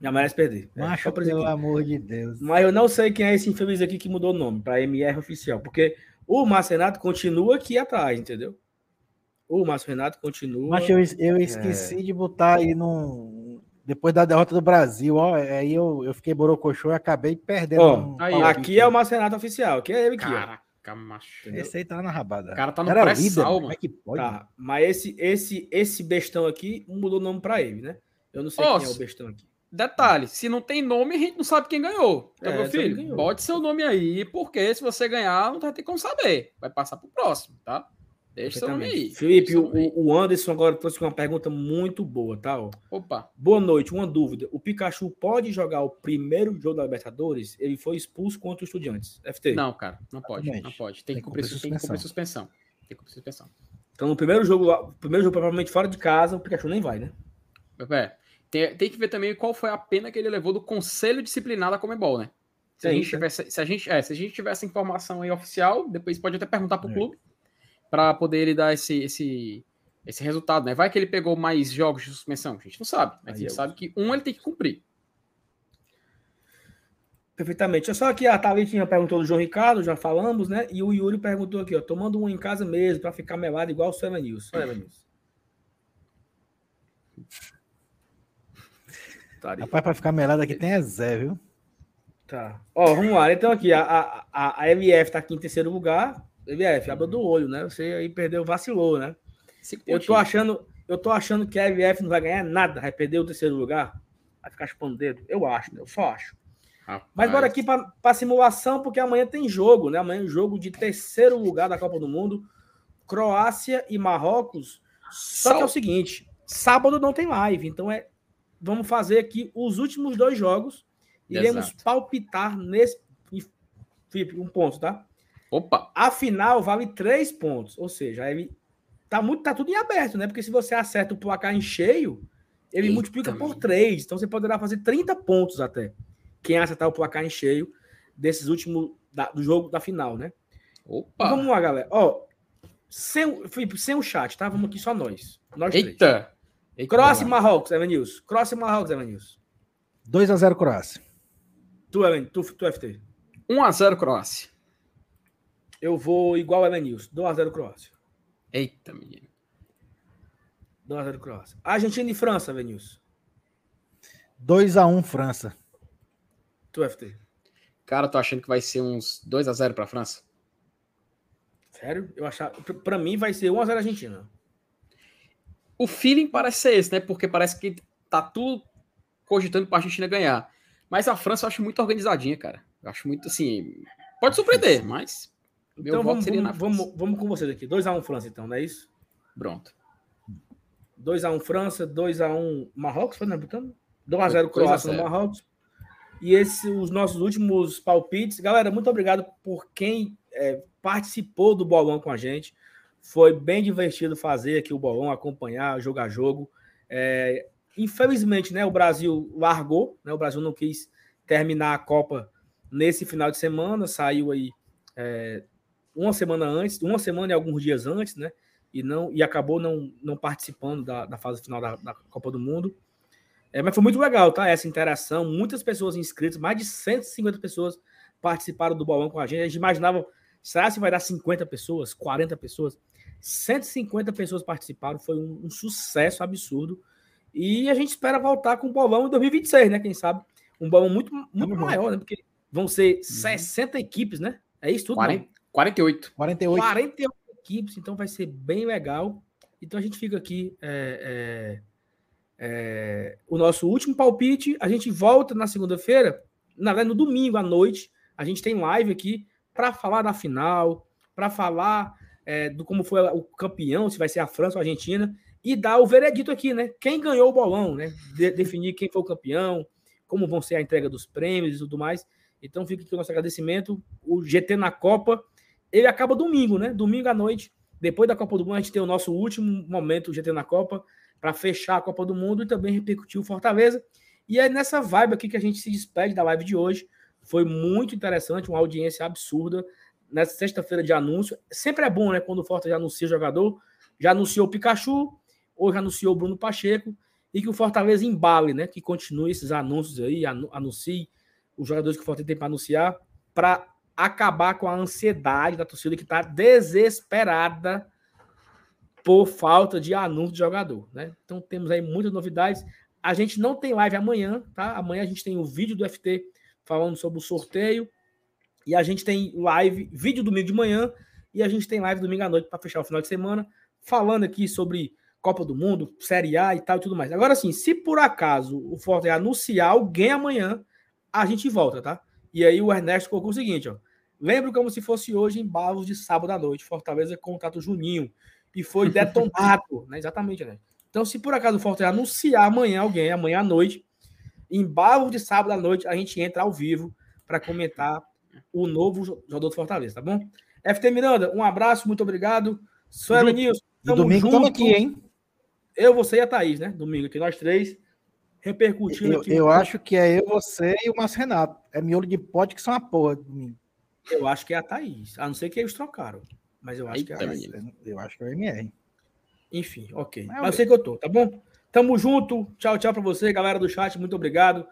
Já merece perder. É, Macho, isso pelo aqui. amor de Deus. Mas eu não sei quem é esse infeliz aqui que mudou o nome para MR oficial, porque o Márcio Renato continua aqui atrás, entendeu? O Márcio Renato continua. Mas eu, eu esqueci de botar aí no. Depois da derrota do Brasil, ó. Aí eu, eu fiquei borocochô e acabei perdendo. Ó, um aí, aqui é o Márcio Renato oficial, que é ele aqui, ó. Caraca, macho. Entendeu? Esse aí tá na rabada. O cara tá no Era pré-sal, líder, mano. Como é que pode? Tá, mas esse esse esse bestão aqui mudou o nome para ele, né? Eu não sei Ó, quem é o bestão aqui. Detalhe, se não tem nome, a gente não sabe quem ganhou. Então, É, meu filho, ganhou. bote seu nome aí, porque se você ganhar, não vai ter como saber. Vai passar pro próximo, tá? Nome aí. Felipe, aí. o, o Anderson agora trouxe uma pergunta muito boa, tá? ó. Opa, Boa noite, uma dúvida. O Pikachu pode jogar o primeiro jogo da Libertadores? Ele foi expulso contra o Estudiantes. FT. não, cara, não pode, não Exatamente. pode. Tem que, cumprir, tem que cumprir suspensão. Tem que cumprir suspensão. Então, no primeiro jogo, o primeiro jogo provavelmente fora de casa, o Pikachu nem vai, né? É, tem, tem que ver também qual foi a pena que ele levou do Conselho Disciplinar da Comebol, né? Se a, Tem, gente né? tivesse, se, a gente, é, se a gente tivesse informação aí oficial, depois pode até perguntar pro É. clube para poder ele dar esse, esse, esse resultado, né? Vai que ele pegou mais jogos de suspensão, a gente não sabe, mas Aí a gente eu- sabe que um ele tem que cumprir. Perfeitamente. Só que a Thalitinha perguntou do João Ricardo, já falamos, né? E o Yuri perguntou aqui, ó, tomando um em casa mesmo, para ficar melado igual o Sam News. Olha, News. Tá, ali. Rapaz, pra ficar melado aqui tem é Zé, viu? tá. Ó, vamos lá. Então aqui, a, a, a, a LF tá aqui em terceiro lugar. LF, abra do olho, né? Você aí perdeu, vacilou, né? Eu tô achando, eu tô achando que a LF não vai ganhar nada, vai perder o terceiro lugar, vai ficar chupando dedo. Eu acho, eu só acho. Rapaz. Mas bora aqui para simulação, porque amanhã tem jogo, né? Amanhã é um jogo de terceiro lugar da Copa do Mundo. Croácia e Marrocos. Só Sal... que é o seguinte: sábado não tem live, então é. Vamos fazer aqui os últimos dois jogos. Iremos Exato. palpitar nesse. Felipe, um ponto, tá? Opa! A final vale três pontos. Ou seja, ele tá, muito, tá tudo em aberto, né? Porque se você acerta o placar em cheio, ele Eita multiplica por três. Então você poderá fazer 30 pontos até quem acertar o placar em cheio desses últimos da, do jogo da final, né? Opa! Vamos lá, galera. Ó, sem, Felipe, sem o chat, tá? Vamos aqui só nós. Nós Eita! Três. Croácia e Marrocos, Evan News. Croácia e Marrocos, Evan News. 2x0 Croácia. Tu, Evan, tu, tu FT. 1x0 Croácia. Eu vou igual Evan News. 2x0 Croácia. Eita, menino. 2x0 Croácia. Argentina e França, News. 2x1 França. Tu, FT. Cara, tô achando que vai ser uns 2 x 0 para a França. Sério? Eu achar, para mim vai ser 1 x 0 Argentina. O feeling parece ser esse, né? Porque parece que tá tudo cogitando para a Argentina ganhar. Mas a França eu acho muito organizadinha, cara. Eu acho muito assim, pode surpreender, mas então vamos, vamos, vamos, vamos, com vocês aqui. 2 x 1 França então, não é isso? Pronto. 2 x 1 França, 2 x 1 Marrocos, foi, né, botando? 2 x 0 Croácia no Marrocos. E esses os nossos últimos palpites. Galera, muito obrigado por quem é, participou do bolão com a gente. Foi bem divertido fazer aqui o bolão, acompanhar, jogar jogo. É, infelizmente, né, o Brasil largou, né, o Brasil não quis terminar a Copa nesse final de semana, saiu aí é, uma semana antes, uma semana e alguns dias antes, né, e não e acabou não, não participando da, da fase final da, da Copa do Mundo. É, mas foi muito legal, tá? Essa interação, muitas pessoas inscritas, mais de 150 pessoas participaram do bolão com a gente. A gente imaginava, será se vai dar 50 pessoas, 40 pessoas? 150 pessoas participaram, foi um, um sucesso absurdo. E a gente espera voltar com o bolão em 2026, né? Quem sabe? Um bolão muito, muito maior, né? Porque vão ser uhum. 60 equipes, né? É isso tudo? 40, 48. 48. 48 equipes, então vai ser bem legal. Então a gente fica aqui. É, é é, o nosso último palpite. A gente volta na segunda-feira, na verdade, no domingo à noite. A gente tem live aqui para falar da final, para falar é, do como foi o campeão, se vai ser a França ou a Argentina, e dar o veredito aqui, né? Quem ganhou o bolão, né? De, definir quem foi o campeão, como vão ser a entrega dos prêmios e tudo mais. Então fica aqui o nosso agradecimento. O GT na Copa, ele acaba domingo, né? Domingo à noite. Depois da Copa do Mundo, a gente tem o nosso último momento, GT na Copa para fechar a Copa do Mundo e também repercutiu o Fortaleza. E é nessa vibe aqui que a gente se despede da live de hoje. Foi muito interessante, uma audiência absurda. Nessa sexta-feira de anúncio. Sempre é bom, né? Quando o Fortaleza anuncia jogador. Já anunciou o Pikachu, hoje anunciou o Bruno Pacheco. E que o Fortaleza embale, né? Que continue esses anúncios aí, anuncie os jogadores que o Fortaleza tem para anunciar, para acabar com a ansiedade da torcida que está desesperada por falta de anúncio de jogador, né? Então temos aí muitas novidades. A gente não tem live amanhã, tá? Amanhã a gente tem o vídeo do FT falando sobre o sorteio e a gente tem live, vídeo domingo de manhã e a gente tem live domingo à noite para fechar o final de semana, falando aqui sobre Copa do Mundo, Série A e tal e tudo mais. Agora sim, se por acaso o Fortaleza anunciar alguém amanhã, a gente volta, tá? E aí o Ernesto colocou o seguinte, ó. Lembro como se fosse hoje em Barros de sábado à noite, Fortaleza contato Juninho e foi detonado, né? Exatamente, né? Então, se por acaso o Fortaleza anunciar amanhã alguém, amanhã à noite, em barro de sábado à noite, a gente entra ao vivo para comentar o novo jogador do Fortaleza, tá bom? FT Miranda, um abraço, muito obrigado. Sueli Nilson, domingo estamos aqui, hein? Eu, você e a Thaís, né? Domingo aqui, nós três, repercutindo eu, aqui. Eu acho que é eu, você e o Márcio Renato. É miolo de pote que são a porra domingo. Eu acho que é a Thaís, a não ser que eles trocaram. Mas eu acho que é Eu acho que é o MR. Enfim, ok. Mas, Mas eu sei que eu tô, tá bom? Tamo junto. Tchau, tchau pra você, galera do chat. Muito obrigado.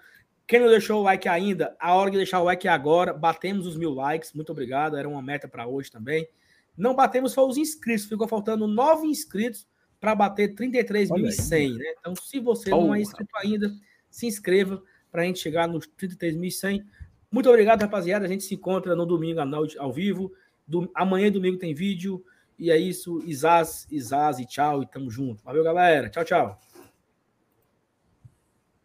Quem não deixou o like ainda, a hora de deixar o like é agora. Batemos os mil likes. Muito obrigado. Era uma meta para hoje também. Não batemos só os inscritos. Ficou faltando nove inscritos para bater 33.100, né? Então, se você oh, não é inscrito ainda, se inscreva para a gente chegar nos 33.100. Muito obrigado, rapaziada. A gente se encontra no domingo ao vivo. Do, amanhã, domingo, tem vídeo. E é isso. Isaz, Isaz e tchau. E tamo junto. Valeu, galera. Tchau, tchau.